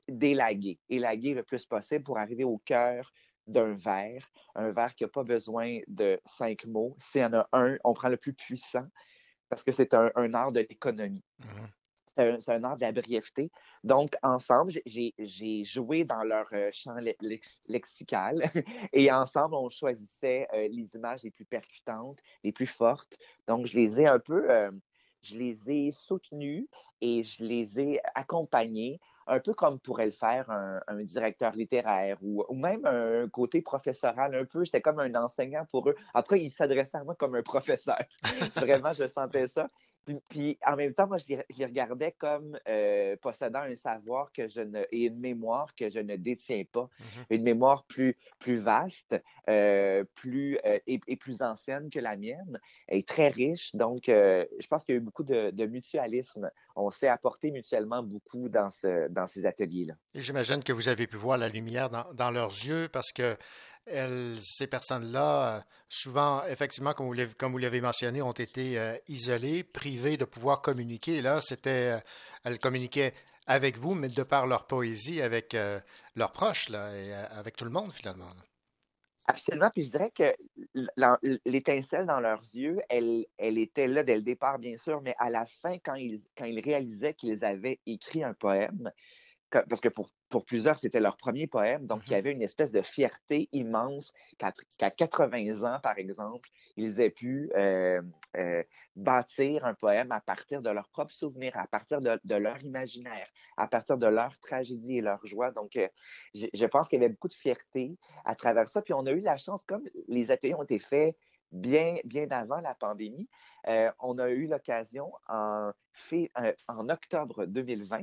[SPEAKER 20] d'élaguer, élaguer le plus possible pour arriver au cœur d'un vers, un vers qui n'a pas besoin de cinq mots. S'il y en a un, on prend le plus puissant parce que c'est un, art de l'économie. Mmh. C'est un, art de la brièveté. Donc, ensemble, j'ai joué dans leur euh, champ lexical et ensemble, on choisissait euh, les images les plus percutantes, les plus fortes. Donc, je les ai un peu, euh, je les ai soutenus et je les ai accompagnés un peu comme pourrait le faire un, directeur littéraire ou, même un côté professoral un peu. J'étais comme un enseignant pour eux. En tout cas, ils s'adressaient à moi comme un professeur. Vraiment, je sentais ça. Puis, en même temps, moi, je les, regardais comme euh, possédant un savoir que je ne, et une mémoire que je ne détiens pas. Mm-hmm. Une mémoire plus, plus vaste, euh, plus, euh, et, plus ancienne que la mienne, et très riche. Donc, je pense qu'il y a eu beaucoup de, de mutualisme. On s'est apporté mutuellement beaucoup dans, ce, dans ces ateliers-là.
[SPEAKER 2] Et j'imagine que vous avez pu voir la lumière dans, leurs yeux parce que ces personnes-là, euh, souvent, effectivement, comme vous l'avez mentionné, ont été euh, isolées, privées de pouvoir communiquer. Là, c'était, euh, elles communiquaient avec vous, mais de par leur poésie, avec leurs proches, là, et avec tout le monde, finalement.
[SPEAKER 20] Absolument. Puis je dirais que l'étincelle dans leurs yeux, elle, elle était là dès le départ, bien sûr, mais à la fin, quand ils, quand ils réalisaient qu'ils avaient écrit un poème, parce que pour, pour plusieurs, c'était leur premier poème, donc il y mmh avait une espèce de fierté immense qu'à 80 ans, par exemple, ils aient pu euh, euh, bâtir un poème à partir de leurs propres souvenirs, à partir de, leur imaginaire, à partir de leur tragédie et leur joie. Donc, euh, je, je, pense qu'il y avait beaucoup de fierté à travers ça. Puis on a eu la chance, comme les ateliers ont été faits bien, bien avant la pandémie. Euh, on a eu l'occasion en, euh, octobre 2020,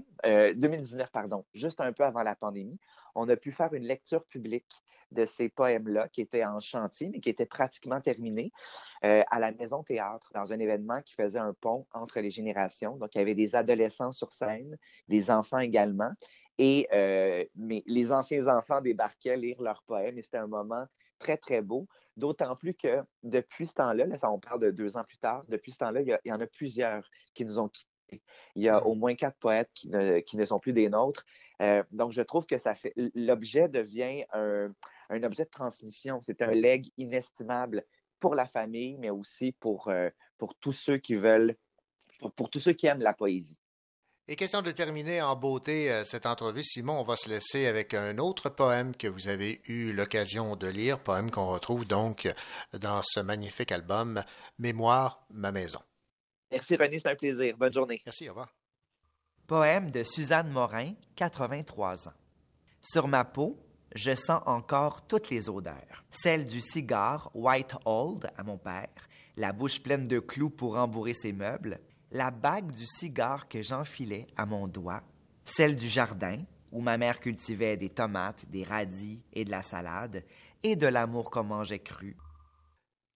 [SPEAKER 20] 2019, euh, pardon, juste un peu avant la pandémie, on a pu faire une lecture publique de ces poèmes-là qui étaient en chantier, mais qui étaient pratiquement terminés à la Maison Théâtre, dans un événement qui faisait un pont entre les générations. Donc, il y avait des adolescents sur scène, des enfants également. Et les anciens enfants débarquaient lire leurs poèmes et c'était un moment très, très beau. D'autant plus que depuis ce temps-là, là, on parle de deux ans plus tard, depuis ce temps-là, il, y en a plusieurs qui nous ont quittés. Il y a au moins quatre poètes qui ne, qui ne sont plus des nôtres. Euh, donc, je trouve que ça fait l'objet devient un, un objet de transmission. C'est un legs inestimable pour la famille, mais aussi pour, euh, pour tous ceux qui veulent, pour, pour tous ceux qui aiment la poésie.
[SPEAKER 2] Et question de terminer en beauté euh, cette entrevue, Simon, on va se laisser avec un autre poème que vous avez eu l'occasion de lire, poème qu'on retrouve donc dans ce magnifique album Mémoire, ma maison.
[SPEAKER 20] Merci René, c'est un plaisir. Bonne journée.
[SPEAKER 2] Merci, au revoir.
[SPEAKER 19] Poème de Suzanne Morin, 83 ans. Sur ma peau, je sens encore toutes les odeurs. Celle du cigare White Old à mon père, la bouche pleine de clous pour rembourrer ses meubles, la bague du cigare que j'enfilais à mon doigt, celle du jardin où ma mère cultivait des tomates, des radis et de la salade, et de l'amour qu'on mangeait cru.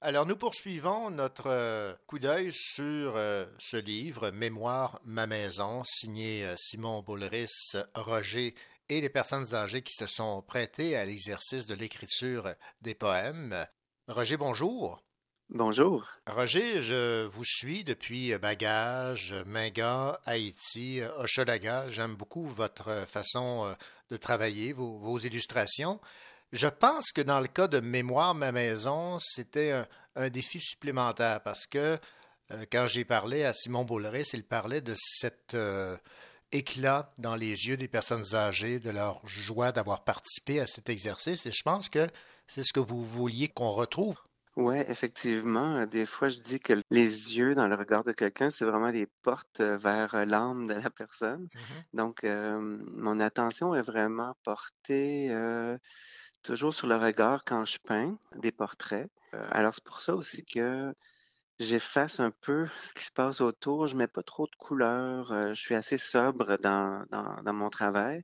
[SPEAKER 2] Alors, nous poursuivons notre euh, coup d'œil sur euh, ce livre, Mémoire, ma maison, signé euh, Simon Boulris, Roger et les personnes âgées qui se sont prêtées à l'exercice de l'écriture des poèmes. Roger, bonjour.
[SPEAKER 21] Bonjour.
[SPEAKER 2] Roger, je vous suis depuis Bagage, Minga, Haïti, Hochelaga. J'aime beaucoup votre façon de travailler, vos, illustrations. Je pense que dans le cas de Mémoire, ma maison, c'était un, défi supplémentaire parce que euh, quand j'ai parlé à Simon Boulris, il parlait de cet euh, éclat dans les yeux des personnes âgées, de leur joie d'avoir participé à cet exercice. Et je pense que c'est ce que vous vouliez qu'on retrouve.
[SPEAKER 21] Oui, effectivement. Des fois, je dis que les yeux dans le regard de quelqu'un, c'est vraiment les portes vers l'âme de la personne.
[SPEAKER 2] Mm-hmm.
[SPEAKER 21] Donc, euh, mon attention est vraiment portée euh, toujours sur le regard quand je peins des portraits. Euh, alors, c'est pour ça aussi que j'efface un peu ce qui se passe autour. Je mets pas trop de couleurs. Euh, je suis assez sobre dans, dans, dans mon travail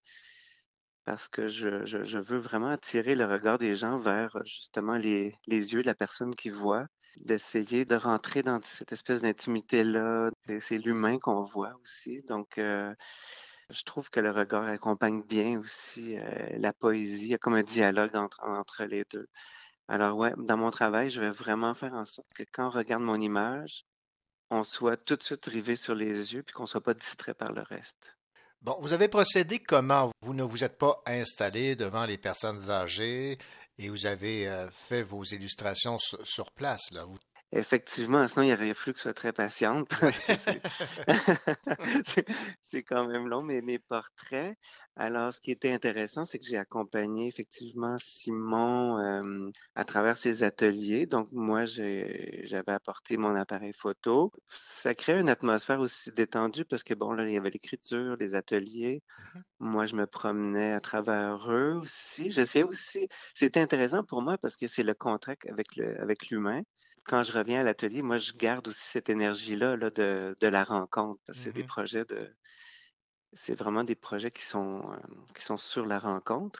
[SPEAKER 21] parce que je, veux vraiment attirer le regard des gens vers justement les, yeux de la personne qui voit, d'essayer de rentrer dans cette espèce d'intimité-là. C'est l'humain qu'on voit aussi. Donc, euh, je trouve que le regard accompagne bien aussi euh, la poésie. Il y a comme un dialogue entre, entre les deux. Alors, ouais, dans mon travail, je vais vraiment faire en sorte que quand on regarde mon image, on soit tout de suite rivé sur les yeux puis qu'on ne soit pas distrait par le reste.
[SPEAKER 2] Bon, vous avez procédé comment? Vous ne vous êtes pas installé devant les personnes âgées et vous avez euh, fait vos illustrations sur, place. Là.
[SPEAKER 21] Effectivement, sinon il aurait fallu que je sois très patiente. c'est quand même long, mais mes portraits. Alors, ce qui était intéressant, c'est que j'ai accompagné effectivement Simon euh, à travers ses ateliers. Donc, moi, j'avais apporté mon appareil photo. Ça crée une atmosphère aussi détendue parce que, bon, là, il y avait l'écriture, les ateliers.
[SPEAKER 2] Mm-hmm.
[SPEAKER 21] Moi, je me promenais à travers eux aussi. J'essayais aussi. C'était intéressant pour moi parce que c'est le contact avec l'humain quand je reviens à l'atelier, moi, je garde aussi cette énergie-là là, de, de, la rencontre. Parce que c'est des projets de. C'est vraiment des projets qui sont, euh, qui sont sur la rencontre.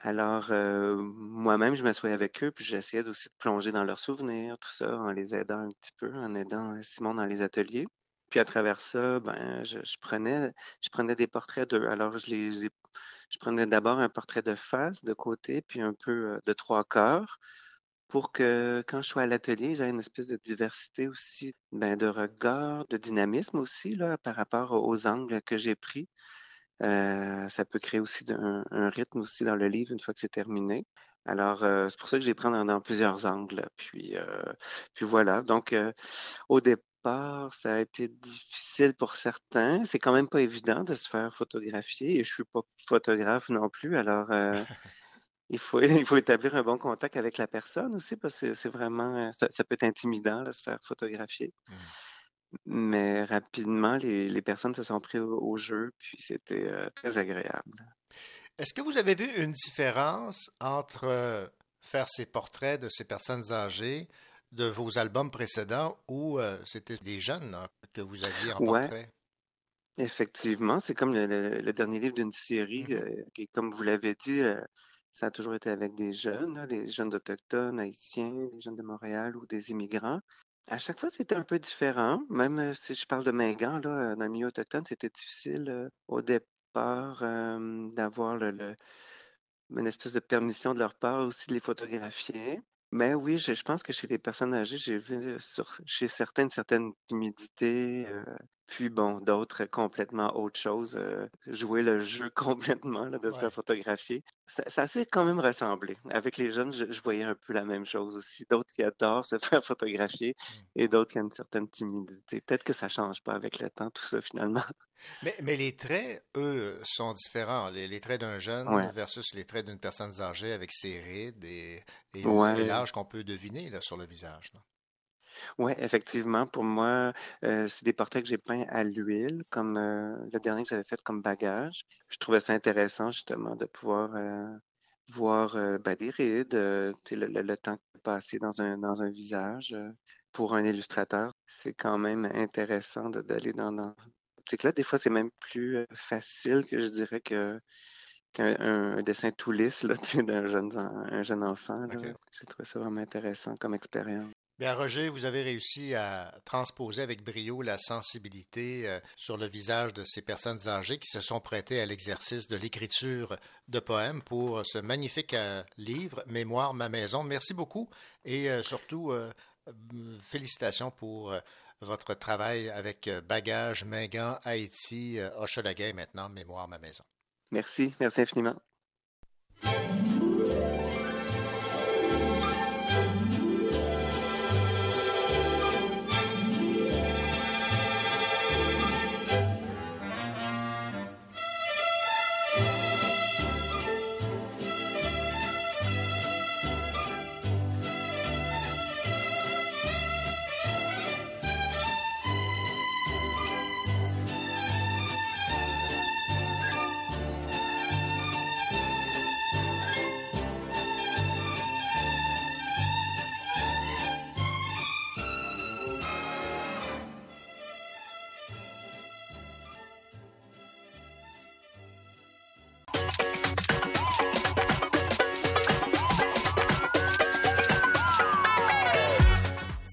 [SPEAKER 21] Alors, euh, moi-même, je m'assoyais avec eux, puis j'essayais aussi de plonger dans leurs souvenirs, tout ça, en les aidant un petit peu, en aidant Simon dans les ateliers. Puis à travers ça, ben, je, je prenais, je prenais des portraits d'eux. Alors, je les, je prenais d'abord un portrait de face, de côté, puis un peu euh, de trois quarts pour que quand je sois à l'atelier, j'ai une espèce de diversité aussi, ben, de regard, de dynamisme aussi là, par rapport aux angles que j'ai pris. Euh, ça peut créer aussi un, rythme aussi dans le livre une fois que c'est terminé. Alors, euh, c'est pour ça que je les prends dans, plusieurs angles. Puis, euh, puis voilà. Donc, euh, au départ, ça a été difficile pour certains. C'est quand même pas évident de se faire photographier et je suis pas photographe non plus. Alors, il faut, il faut établir un bon contact avec la personne aussi parce que c'est vraiment, ça, ça, peut être intimidant de se faire photographier.
[SPEAKER 2] Mmh.
[SPEAKER 21] Mais rapidement, les, les, personnes se sont prises au, au jeu, puis c'était euh, très agréable.
[SPEAKER 2] Est-ce que vous avez vu une différence entre euh, faire ces portraits de ces personnes âgées de vos albums précédents où euh, c'était des jeunes là, que vous aviez en
[SPEAKER 21] ouais.
[SPEAKER 2] portrait?
[SPEAKER 21] Effectivement, c'est comme le, le, le, dernier livre d'une série, mmh. euh, qui, comme vous l'avez dit, euh, ça a toujours été avec des jeunes, les jeunes autochtones, haïtiens, les jeunes de Montréal ou des immigrants. À chaque fois, c'était un peu différent. Même euh, si je parle de Mingan, là, dans le milieu autochtone, c'était difficile euh, au départ euh, d'avoir une espèce de permission de leur part aussi de les photographier. Mais oui, je, je pense que chez les personnes âgées, j'ai vu sur, chez certaines certaines timidités. Puis bon, d'autres complètement autre chose, euh, jouer le jeu complètement là, de se
[SPEAKER 2] Ouais.
[SPEAKER 21] faire photographier. Ça, ça s'est quand même ressemblé. Avec les jeunes, je, je voyais un peu la même chose aussi. D'autres qui adorent se faire photographier
[SPEAKER 2] Mm.
[SPEAKER 21] et d'autres qui ont une certaine timidité. Peut-être que ça change pas avec le temps, tout ça finalement.
[SPEAKER 2] Mais, mais les traits, eux, sont différents. Les, les traits d'un jeune
[SPEAKER 21] Ouais.
[SPEAKER 2] versus les traits d'une personne âgée avec ses rides et, et-
[SPEAKER 21] Ouais.
[SPEAKER 2] et l'âge qu'on peut deviner là, sur le visage. là.
[SPEAKER 21] Oui, effectivement, pour moi, euh, c'est des portraits que j'ai peints à l'huile, comme euh, le dernier que j'avais fait comme bagage. Je trouvais ça intéressant, justement, de pouvoir euh, voir euh, ben, des rides, le, le- le temps passé dans un, dans un visage. pour un illustrateur, c'est quand même intéressant d'aller dans, dans... C'est que là, des fois, c'est même plus facile que je dirais que qu'un un, un dessin tout lisse là, d'un jeune, un jeune enfant. là. J'ai trouvé ça vraiment intéressant comme expérience.
[SPEAKER 2] Bien, Roger, vous avez réussi à transposer avec brio la sensibilité euh, sur le visage de ces personnes âgées qui se sont prêtées à l'exercice de l'écriture de poèmes pour ce magnifique euh, livre Mémoire ma maison. Merci beaucoup et euh, surtout félicitations pour votre travail avec Bagage, Mingan, Haïti, Hochelaga maintenant Mémoire ma maison.
[SPEAKER 21] Merci, merci infiniment.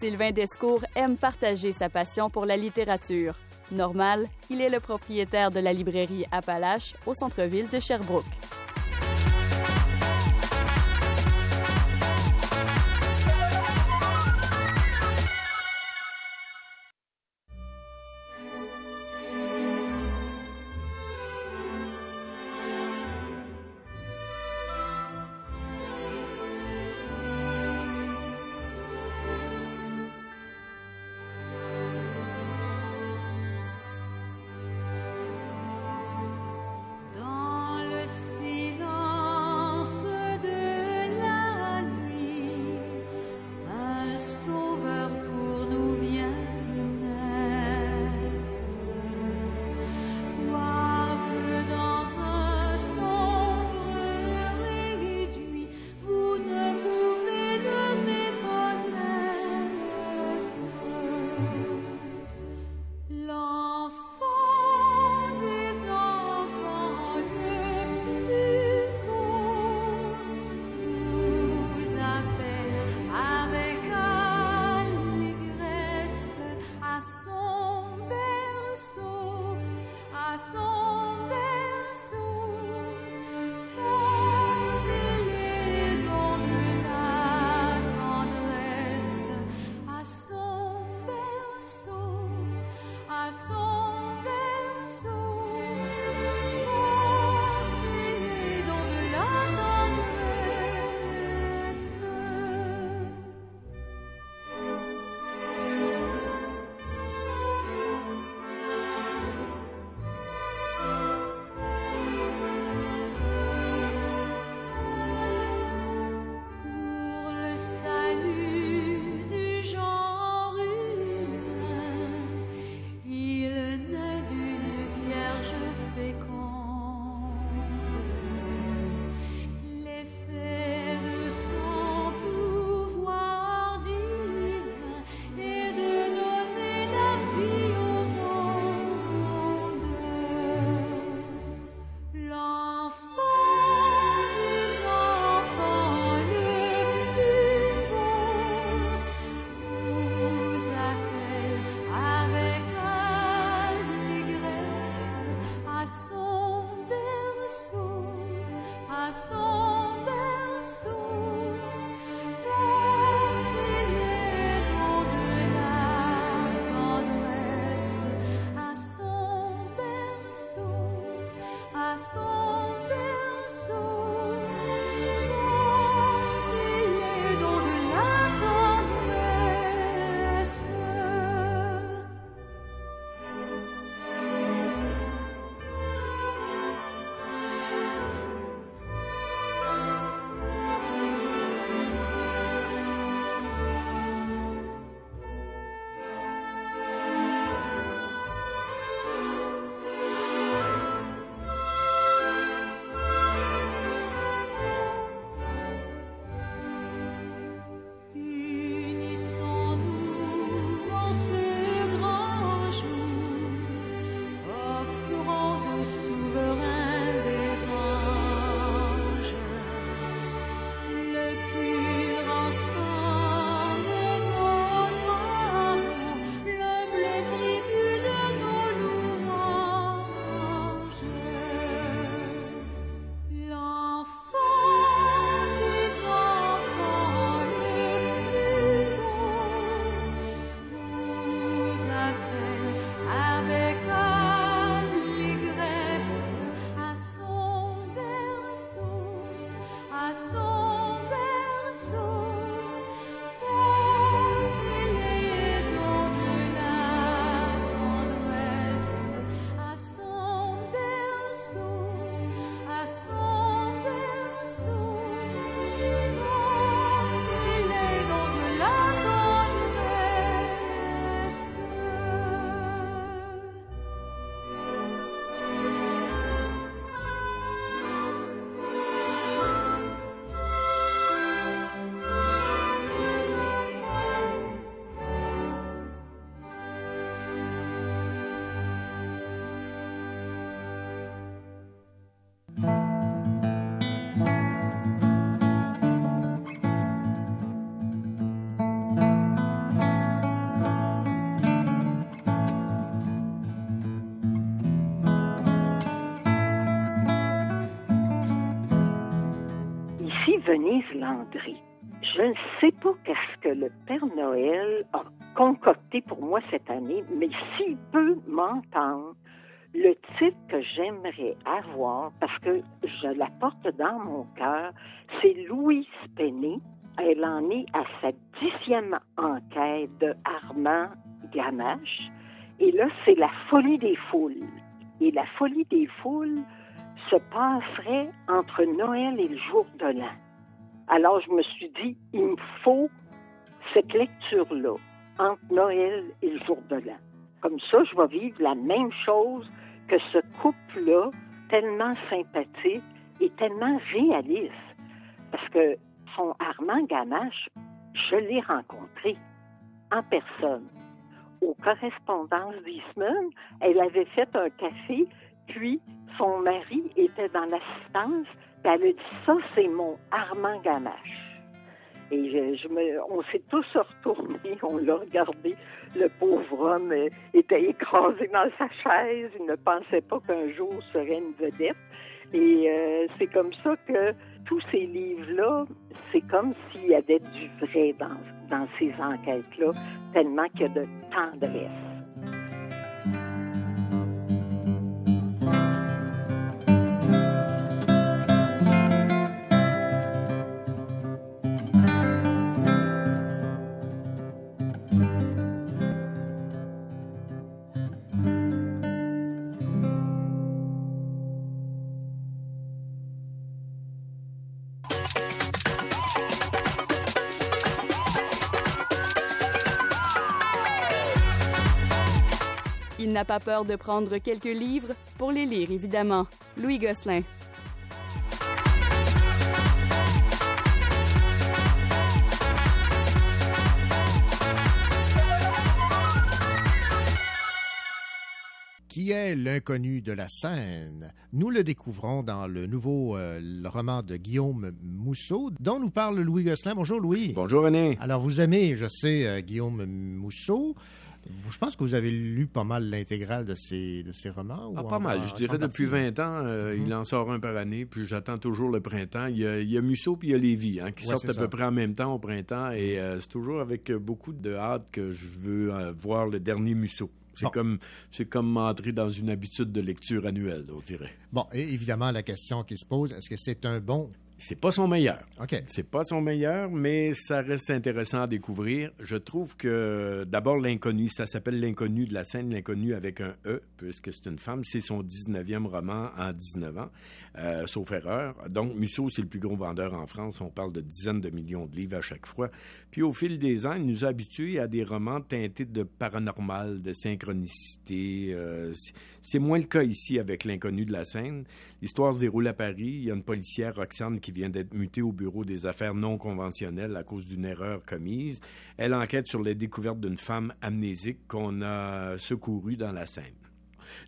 [SPEAKER 1] Sylvain Descours aime partager sa passion pour la littérature. Normal, il est le propriétaire de la librairie Appalache au centre-ville de Sherbrooke.
[SPEAKER 3] Peut m'entendre, le titre que j'aimerais avoir, parce que je la porte dans mon cœur, c'est Louise Penny. Elle en est à sa dixième enquête de Armand Gamache. Et là, c'est la folie des foules. Et la folie des foules se passerait entre Noël et le jour de l'an. Alors, je me suis dit, il me faut cette lecture-là entre Noël et le jour de l'an. Comme ça, je vais vivre la même chose que ce couple-là, tellement sympathique et tellement réaliste. Parce que son Armand Gamache, je l'ai rencontré en personne. Aux correspondances d'Eastman, elle avait fait un café, puis son mari était dans l'assistance, elle a dit Ça, c'est mon Armand Gamache. Et on s'est tous retournés, on l'a regardé. Le pauvre homme euh, était écrasé dans sa chaise, il ne pensait pas qu'un jour serait une vedette. Et euh, c'est comme ça que tous ces livres-là, c'est comme s'il y avait du vrai dans ces enquêtes-là, tellement qu'il y a de tendresse.
[SPEAKER 1] Il n'a pas peur de prendre quelques livres pour les lire, évidemment. Louis Gosselin.
[SPEAKER 2] Qui est l'inconnu de la scène? Nous le découvrons dans le nouveau euh, le roman de Guillaume Mousseau, dont nous parle Louis Gosselin. Bonjour Louis.
[SPEAKER 4] Bonjour René.
[SPEAKER 2] Alors vous aimez, je sais, euh, Guillaume Mousseau. Je pense que vous avez lu pas mal l'intégrale de ces, de ces romans.
[SPEAKER 4] Ah, pas
[SPEAKER 2] en-
[SPEAKER 4] mal. Je dirais depuis
[SPEAKER 2] partie?
[SPEAKER 4] 20 ans, euh,
[SPEAKER 2] Mhm.
[SPEAKER 4] il en sort un par année, puis j'attends toujours le printemps. Il y a, il y a Musso puis il y a Lévis hein, qui
[SPEAKER 2] Ouais,
[SPEAKER 4] sortent à
[SPEAKER 2] ça.
[SPEAKER 4] peu près en même temps au printemps, et euh, c'est toujours avec euh, beaucoup de hâte que je veux euh, voir le dernier Musso. C'est
[SPEAKER 2] Bon.
[SPEAKER 4] comme c'est comme entrer dans une habitude de lecture annuelle, on dirait.
[SPEAKER 2] Bon, et évidemment, la question qui se pose, est-ce que c'est un bon...
[SPEAKER 4] C'est pas son meilleur.
[SPEAKER 2] OK.
[SPEAKER 4] C'est pas son meilleur, mais ça reste intéressant à découvrir. Je trouve que d'abord l'inconnu, ça s'appelle l'inconnu de la scène, l'inconnu avec un E, puisque c'est une femme. C'est son 19e roman en 19 ans, euh, sauf erreur. Donc Musso, c'est le plus gros vendeur en France. On parle de dizaines de millions de livres à chaque fois. Puis au fil des ans, il nous a habitués à des romans teintés de paranormal, de synchronicité. Euh, c'est- moins le cas ici avec l'inconnu de la scène. L'histoire se déroule à Paris. Il y a une policière, Roxane, qui vient d'être mutée au bureau des affaires non conventionnelles à cause d'une erreur commise. Elle enquête sur les découvertes d'une femme amnésique qu'on a secourue dans la Seine.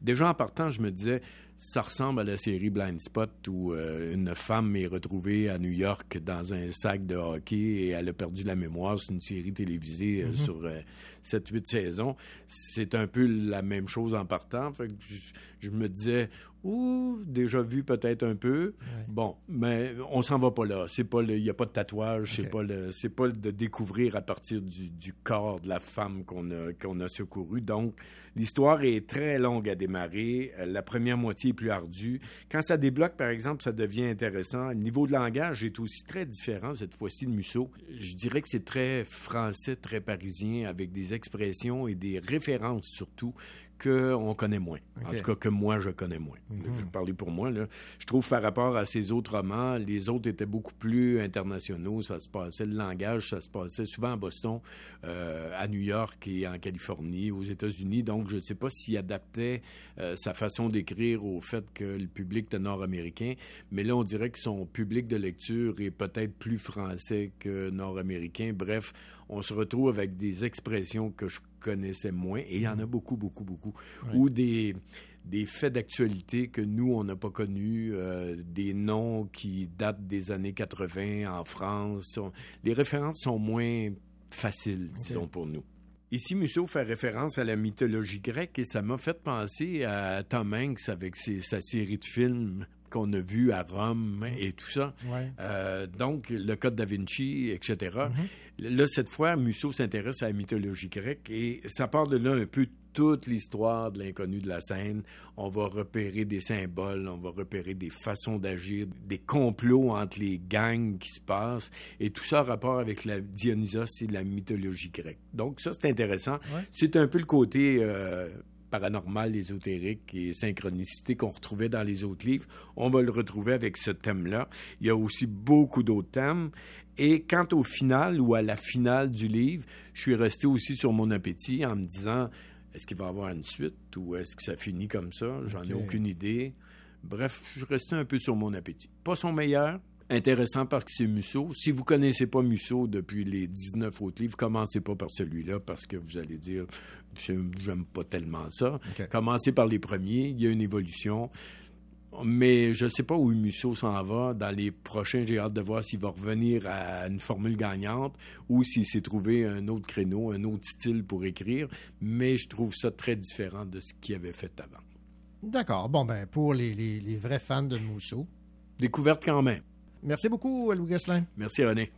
[SPEAKER 4] Déjà en partant, je me disais, ça ressemble à la série Blind Spot où euh, une femme est retrouvée à New York dans un sac de hockey et elle a perdu la mémoire. C'est une série télévisée euh,
[SPEAKER 2] Mhm.
[SPEAKER 4] sur 7-8 saisons. C'est un peu la même chose en partant. Fait que je, je me disais, ouh, déjà vu peut-être un peu. Bon, mais on s'en va pas là. C'est pas il n'y a pas de tatouage. C'est pas le, c'est pas de découvrir à partir du, du corps de la femme qu'on a, qu'on a secouru. Donc, l'histoire est très longue à démarrer. Euh, La première moitié est plus ardue. Quand ça débloque, par exemple, ça devient intéressant. Le niveau de langage est aussi très différent cette fois-ci de Musso. Je dirais que c'est très français, très parisien, avec des expressions et des références surtout qu'on connaît moins. En tout cas, que moi, je connais moins.
[SPEAKER 2] Mhm.
[SPEAKER 4] Je vais parler pour moi. Là. Je trouve par rapport à ces autres romans, les autres étaient beaucoup plus internationaux. Ça se passait, le langage, ça se passait souvent à Boston, euh, à New York et en Californie, aux États-Unis. Donc, je ne sais pas s'il adaptait euh, sa façon d'écrire au fait que le public était nord-américain. Mais là, on dirait que son public de lecture est peut-être plus français que nord-américain. Bref, on se retrouve avec des expressions que je connaissais moins, et il y en a beaucoup, beaucoup, beaucoup, ou des, des faits d'actualité que nous, on n'a pas connus, euh, des noms qui datent des années 80 en France. On- les références sont moins faciles, disons, pour nous. Ici, Musso fait référence à la mythologie grecque et ça m'a fait penser à Tom Hanks avec ses- sa série de films qu'on a vus à Rome et tout ça.
[SPEAKER 2] Ouais.
[SPEAKER 4] Euh, donc, le Code da Vinci, etc.
[SPEAKER 2] Mm-hmm.
[SPEAKER 4] Là, cette fois, Musso s'intéresse à la mythologie grecque et ça part de là un peu toute l'histoire de l'inconnu de la scène. On va repérer des symboles, on va repérer des façons d'agir, des complots entre les gangs qui se passent, et tout ça a rapport avec la Dionysos et la mythologie grecque. Donc ça, c'est intéressant.
[SPEAKER 2] Ouais.
[SPEAKER 4] C'est un peu le côté euh, paranormal, ésotérique et synchronicité qu'on retrouvait dans les autres livres. On va le retrouver avec ce thème-là. Il y a aussi beaucoup d'autres thèmes. Et quant au final ou à la finale du livre, je suis resté aussi sur mon appétit en me disant est-ce qu'il va y avoir une suite ou est-ce que ça finit comme ça? J'en ai aucune idée. Bref, je suis resté un peu sur mon appétit. Pas son meilleur, intéressant parce que c'est Musso. Si vous connaissez pas Musso depuis les 19 autres livres, commencez pas par celui-là parce que vous allez dire j'aime pas tellement ça. Commencez par les premiers, il y a une évolution. Mais je ne sais pas où Musso s'en va. Dans les prochains, j'ai hâte de voir s'il va revenir à une formule gagnante ou s'il s'est trouvé un autre créneau, un autre style pour écrire. Mais je trouve ça très différent de ce qu'il avait fait avant.
[SPEAKER 2] D'accord. Bon, ben, pour les, les- les vrais fans de Mousseau.
[SPEAKER 4] Découverte quand même.
[SPEAKER 2] Merci beaucoup, Louis Gosselin.
[SPEAKER 4] Merci, René.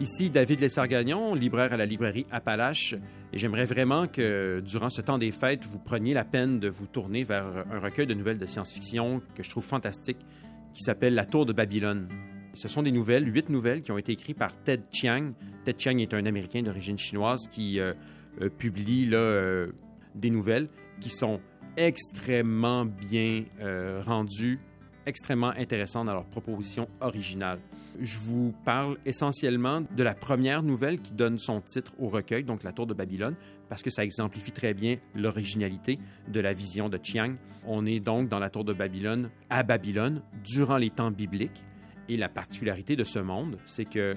[SPEAKER 5] Ici David Lessargagnon, libraire à la librairie Appalache, et j'aimerais vraiment que durant ce temps des fêtes, vous preniez la peine de vous tourner vers un recueil de nouvelles de science-fiction que je trouve fantastique, qui s'appelle La Tour de Babylone. Ce sont des nouvelles, huit nouvelles qui ont été écrites par Ted Chiang. Ted Chiang est un Américain d'origine chinoise qui euh, euh, publie euh, des nouvelles qui sont extrêmement bien rendues, extrêmement intéressantes dans leur proposition originale. Je vous parle essentiellement de la première nouvelle qui donne son titre au recueil, donc La Tour de Babylone, parce que ça exemplifie très bien l'originalité de la vision de Chiang. On est donc dans la Tour de Babylone, à Babylone, durant les temps bibliques. Et la particularité de ce monde, c'est que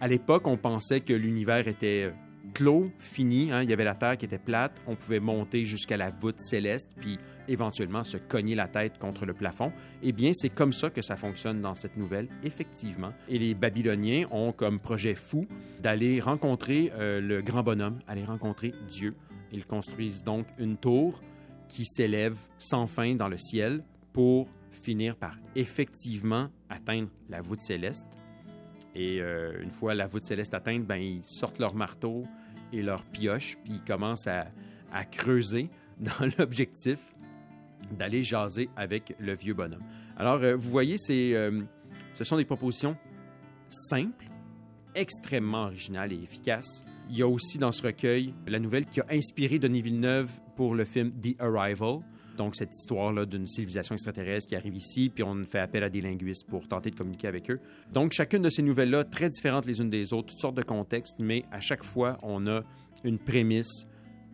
[SPEAKER 5] à l'époque, on pensait que l'univers était clos, fini. hein, Il y avait la Terre qui était plate. On pouvait monter jusqu'à la voûte céleste, puis éventuellement se cogner la tête contre le plafond. Eh bien, c'est comme ça que ça fonctionne dans cette nouvelle, effectivement. Et les Babyloniens ont comme projet fou d'aller rencontrer euh, le grand bonhomme, aller rencontrer Dieu. Ils construisent donc une tour qui s'élève sans fin dans le ciel pour finir par effectivement atteindre la voûte céleste. Et euh, une fois la voûte céleste atteinte, ben, ils sortent leur marteau et leur pioche, puis ils commencent à, à creuser dans l'objectif d'aller jaser avec le vieux bonhomme. Alors, euh, vous voyez, euh, ce sont des propositions simples, extrêmement originales et efficaces. Il y a aussi dans ce recueil la nouvelle qui a inspiré Denis Villeneuve pour le film The Arrival. Donc, cette histoire-là d'une civilisation extraterrestre qui arrive ici, puis on fait appel à des linguistes pour tenter de communiquer avec eux. Donc, chacune de ces nouvelles-là, très différentes les unes des autres, toutes sortes de contextes, mais à chaque fois, on a une prémisse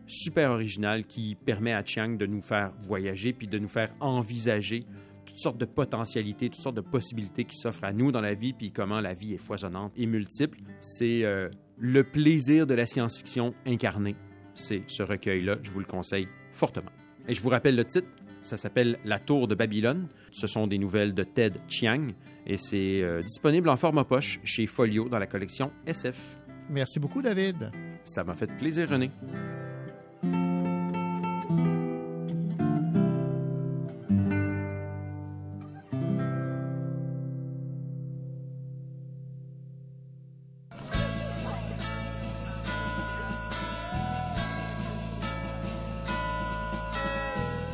[SPEAKER 5] super originale qui permet à Chiang de nous faire voyager, puis de nous faire envisager toutes sortes de potentialités, toutes sortes de possibilités qui s'offrent à nous dans la vie, puis comment la vie est foisonnante et multiple. C'est euh, le plaisir de la science-fiction incarnée. C'est ce recueil-là, je vous le conseille fortement. Et je vous rappelle le titre, ça s'appelle La Tour de Babylone. Ce sont des nouvelles de Ted Chiang et c'est euh, disponible en format poche chez Folio dans la collection SF.
[SPEAKER 2] Merci beaucoup, David.
[SPEAKER 5] Ça m'a fait plaisir, René.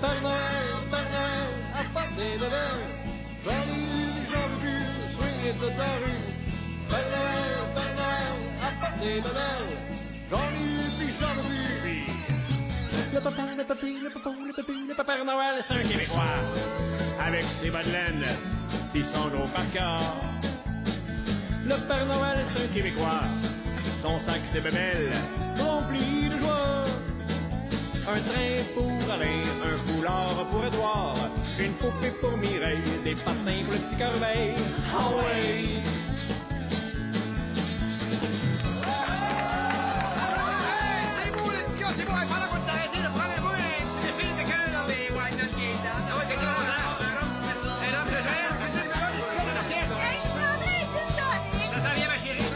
[SPEAKER 22] Le papa, le papy, le papa, le papy, le papa Noël, c'est un Québécois. Avec ses bas de laine, pis son. Le Père Noël, c'est un Québécois. Son sac de bébelles, rempli de joie. Un train pour Alain, un foulard pour Édouard, une poupée pour Mireille, des patins pour le petit corbeil. Ah ouais!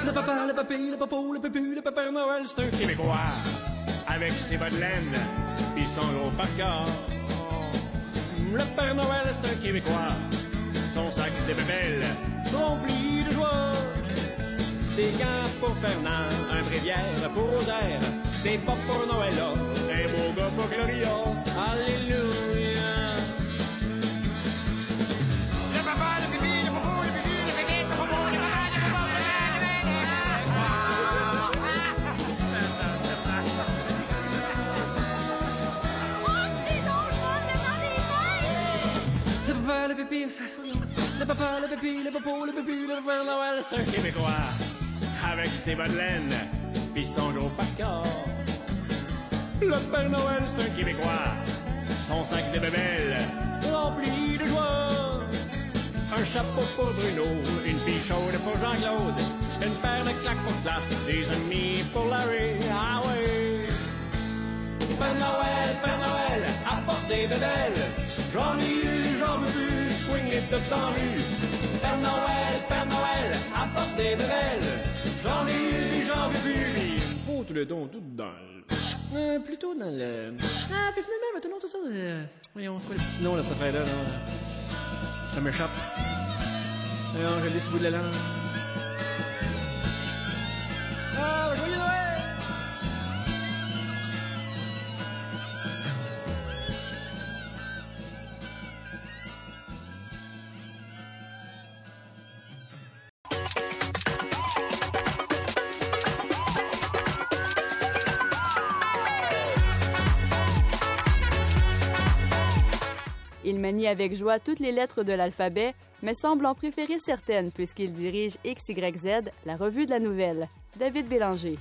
[SPEAKER 23] Le
[SPEAKER 22] papa, le papy, le papo, le pépu, le Père Noël, c'est un Québécois. Avec ses bas de laine, pis son gros. Le Père Noël, c'est un Québécois. Son sac de bébelles, rempli de joie. Des gants pour Fernand, un bréviaire pour Rosaire, des pop pour Noëlla, un beau gars pour Gloria. Alléluia. Le papa, le ça Le papa, le pipi, le popo, le pipi, le Père Noël, c'est un Québécois. Avec ses bas de laine, pis son gros. Le Père Noël, c'est un Québécois. Son sac de bébelles, rempli de joie. Un chapeau pour Bruno, une fille chaude pour Jean-Claude. Une paire de claques pour Clark, des amis pour Larry. Ah ouais! Père Noël, Père Noël, apporte des bébelles. J'en ai eu, j'en veux plus, swing les toutes dans la rue. Père Noël, Père Noël, apporte des bébelles. J'en ai eu, j'en veux plus. Oh, tout le don, tout dans le... Euh, plutôt dans le... Ah, puis finalement, maintenant, tout ça... euh, Voyons, c'est quoi le petit nom, là, cette affaire-là, là? Ça m'échappe. Voyons, je l'ai sur le bout de la langue. Ah, joyeux Noël!
[SPEAKER 1] Il manie avec joie toutes les lettres de l'alphabet, mais semble en préférer certaines puisqu'il dirige XYZ, la revue de la nouvelle. David Bélanger.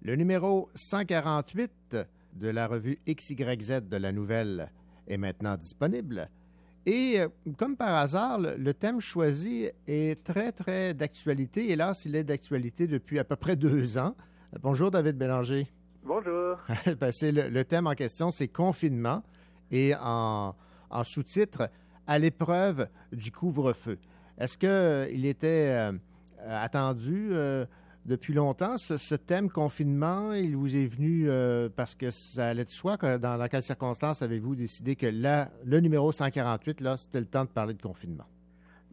[SPEAKER 2] Le numéro 148 de la revue XYZ de la Nouvelle est maintenant disponible. Et euh, comme par hasard, le, thème choisi est très, très d'actualité. Hélas, il est d'actualité depuis à peu près deux ans. Bonjour, David Bélanger.
[SPEAKER 24] Bonjour.
[SPEAKER 2] Ben, c'est le, thème en question, c'est confinement et en, sous-titre à l'épreuve du couvre-feu. Est-ce qu'il était euh, attendu euh, depuis longtemps, ce, thème confinement? Il vous est venu euh, parce que ça allait de soi? que dans, dans quelles circonstances avez-vous décidé que là, le numéro 148, là, c'était le temps de parler de confinement?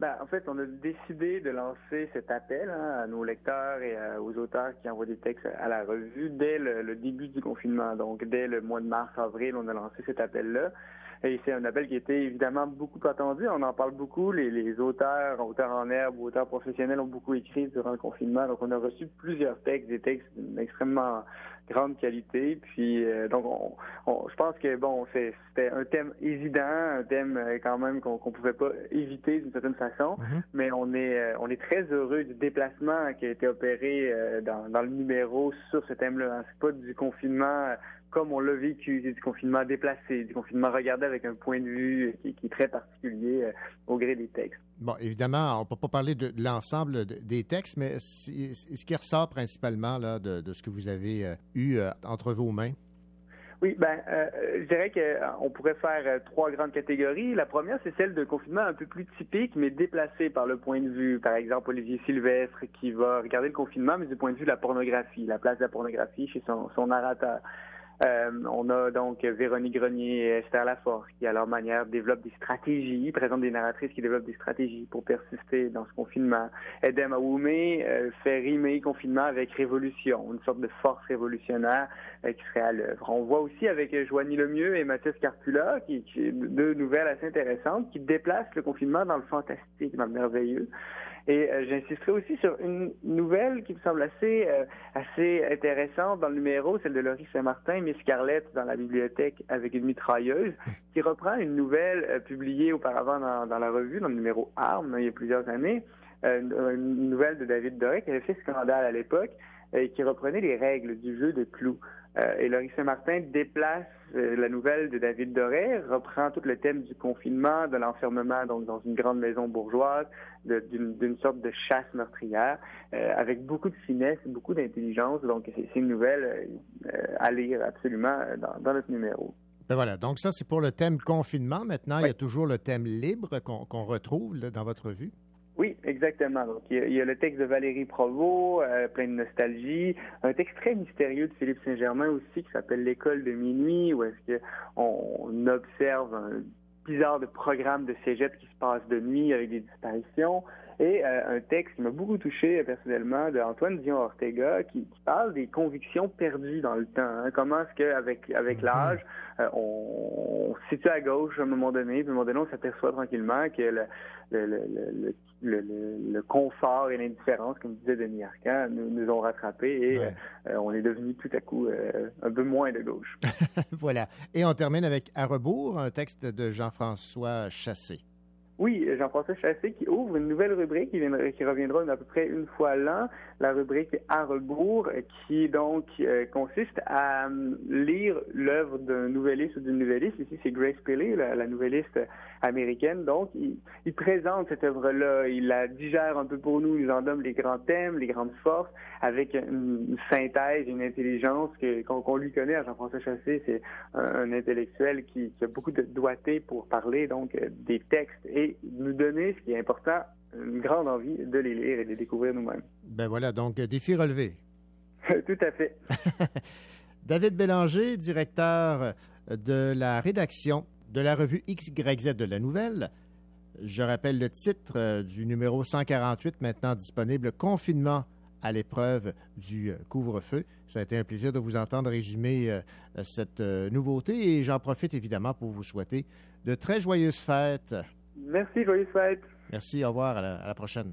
[SPEAKER 24] Ben, en fait, on a décidé de lancer cet appel hein, à nos lecteurs et euh, aux auteurs qui envoient des textes à la revue dès le, début du confinement. Donc, dès le mois de mars-avril, on a lancé cet appel-là. Et c'est un appel qui était évidemment beaucoup attendu. On en parle beaucoup. Les, les auteurs, auteurs en herbe, auteurs professionnels ont beaucoup écrit durant le confinement. Donc, on a reçu plusieurs textes, des textes extrêmement grande qualité. Puis euh, donc, on, on- je pense que bon, c'est- c'était un thème évident, un thème euh, quand même qu'on pouvait pas éviter d'une certaine façon. Mais on est euh, on est très heureux du déplacement qui a été opéré euh, dans, dans le numéro sur ce thème-là. hein. C'est pas du confinement euh, comme on l'a vécu, c'est du confinement déplacé, du confinement regardé avec un point de vue qui, qui est très particulier euh, au gré des textes.
[SPEAKER 2] Bon, évidemment, on ne peut pas parler de, l'ensemble de- des textes, mais ce qui ressort principalement là, de, ce que vous avez euh, eu euh, entre vos mains?
[SPEAKER 24] Oui, ben, euh, je dirais qu'on pourrait faire trois grandes catégories. La première, c'est celle de confinement un peu plus typique, mais déplacé par le point de vue, par exemple, Olivier Sylvestre, qui va regarder le confinement, mais du point de vue de la pornographie, la place de la pornographie chez son narrateur. Euh, on a donc Véronique Grenier et Esther Laforce qui, à leur manière, développent des stratégies, présentent des narratrices qui développent des stratégies pour persister dans ce confinement. Edem Aoumé euh, fait rimer confinement avec révolution, une sorte de force révolutionnaire euh, qui serait à l'œuvre. On voit aussi avec Joanie Lemieux et Mathias Carpula, qui, qui deux nouvelles assez intéressantes, qui déplacent le confinement dans le fantastique, dans le merveilleux. Et euh, j'insisterai aussi sur une nouvelle qui me semble assez euh, assez intéressante dans le numéro, celle de Laurie Saint-Martin, Miss Scarlett dans la bibliothèque avec une mitrailleuse, qui reprend une nouvelle euh, publiée auparavant dans, la revue, dans le numéro Armes, il y a plusieurs années, une, une nouvelle de David Doré qui avait fait scandale à l'époque et qui reprenait les règles du jeu de clous. Euh, et Laurie Saint-Martin déplace euh, la nouvelle de David Doré, reprend tout le thème du confinement, de l'enfermement donc dans une grande maison bourgeoise, d'une sorte de chasse meurtrière, euh, avec beaucoup de finesse, beaucoup d'intelligence. Donc c'est une nouvelle à lire absolument dans, dans notre numéro.
[SPEAKER 2] Ben voilà, donc ça, c'est pour le thème confinement. Maintenant, il y a toujours le thème libre qu'on retrouve là, dans votre revue.
[SPEAKER 24] Exactement. Donc, il y a, il y a le texte de Valérie Provost, euh, plein de nostalgie. Un texte très mystérieux de Philippe Saint-Germain aussi, qui s'appelle L'école de minuit, où est-ce qu'on observe un bizarre de programme de cégep qui se passe de nuit avec des disparitions. Et euh, un texte qui m'a beaucoup touché personnellement de Antoine Dion Ortega qui, qui parle des convictions perdues dans le temps. hein. Comment est-ce qu'avec avec l'âge, euh, on, on se situe à gauche à un moment donné, puis à un moment donné, on s'aperçoit tranquillement que le, confort et l'indifférence, comme disait Denis Arcand, nous, nous ont rattrapés et
[SPEAKER 2] Ouais.
[SPEAKER 24] euh, on est devenu tout à coup un peu moins de gauche.
[SPEAKER 2] voilà. Et on termine avec À rebours, un texte de Jean-François Chassé.
[SPEAKER 24] Oui, Jean-François Chassé qui ouvre une nouvelle rubrique qui, viendra- qui reviendra à peu près une fois l'an, la rubrique À rebours, qui donc euh, consiste à euh, lire l'œuvre d'un nouvelliste ou d'une nouvelliste. Ici, c'est Grace Pillay, la, la nouvelliste américaine. Donc, il, présente cette œuvre-là, il la digère un peu pour nous, il en donne les grands thèmes, les grandes forces, avec une, synthèse, une intelligence qu'on lui connaît Jean-François Chassé. C'est un, un intellectuel qui, qui a beaucoup de doigté pour parler donc euh, des textes et nous donner, ce qui est important, une grande envie de les lire et de les découvrir nous-mêmes.
[SPEAKER 2] Ben voilà, donc euh, défi relevé.
[SPEAKER 24] Tout à fait.
[SPEAKER 2] David Bélanger, directeur de la rédaction de la revue XYZ de la Nouvelle. Je rappelle le titre euh, du numéro 148, maintenant disponible, Confinement à l'épreuve du euh, couvre-feu. Ça a été un plaisir de vous entendre résumer euh, cette euh, nouveauté et j'en profite évidemment pour vous souhaiter de très joyeuses fêtes.
[SPEAKER 24] Merci, joyeuses fêtes.
[SPEAKER 2] Merci, au revoir, à la- à la prochaine.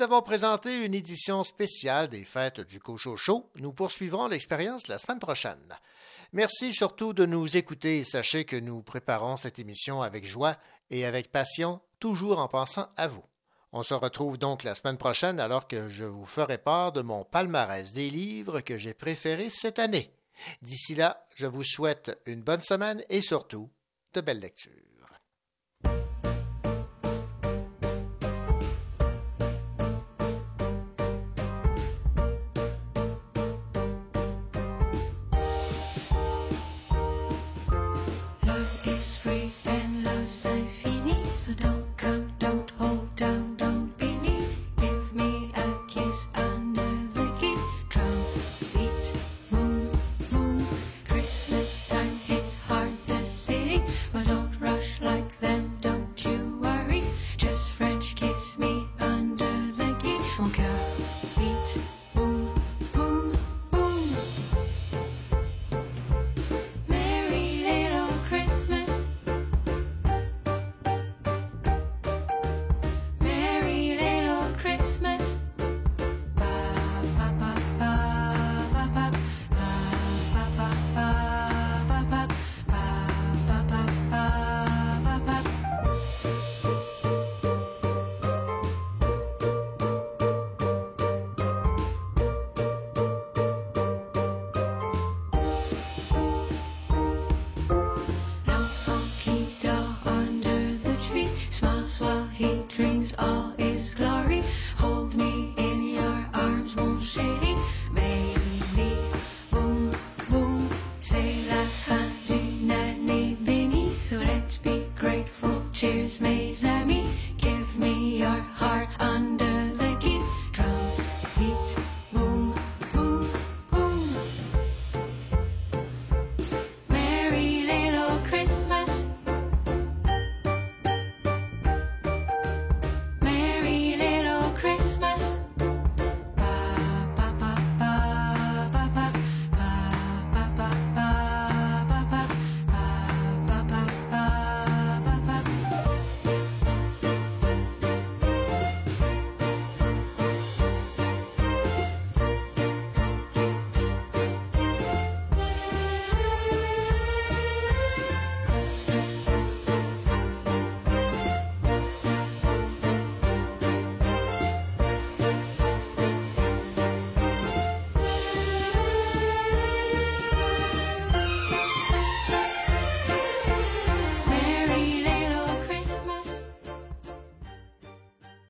[SPEAKER 17] Vous avons présenté une édition spéciale des fêtes du Cochocho. Nous poursuivrons l'expérience la semaine prochaine. Merci surtout de nous écouter. Sachez que nous préparons cette émission avec joie et avec passion, toujours en pensant à vous. On se retrouve donc la semaine prochaine alors que je vous ferai part de mon palmarès des livres que j'ai préférés cette année. D'ici là, je vous souhaite une bonne semaine et surtout de belles lectures.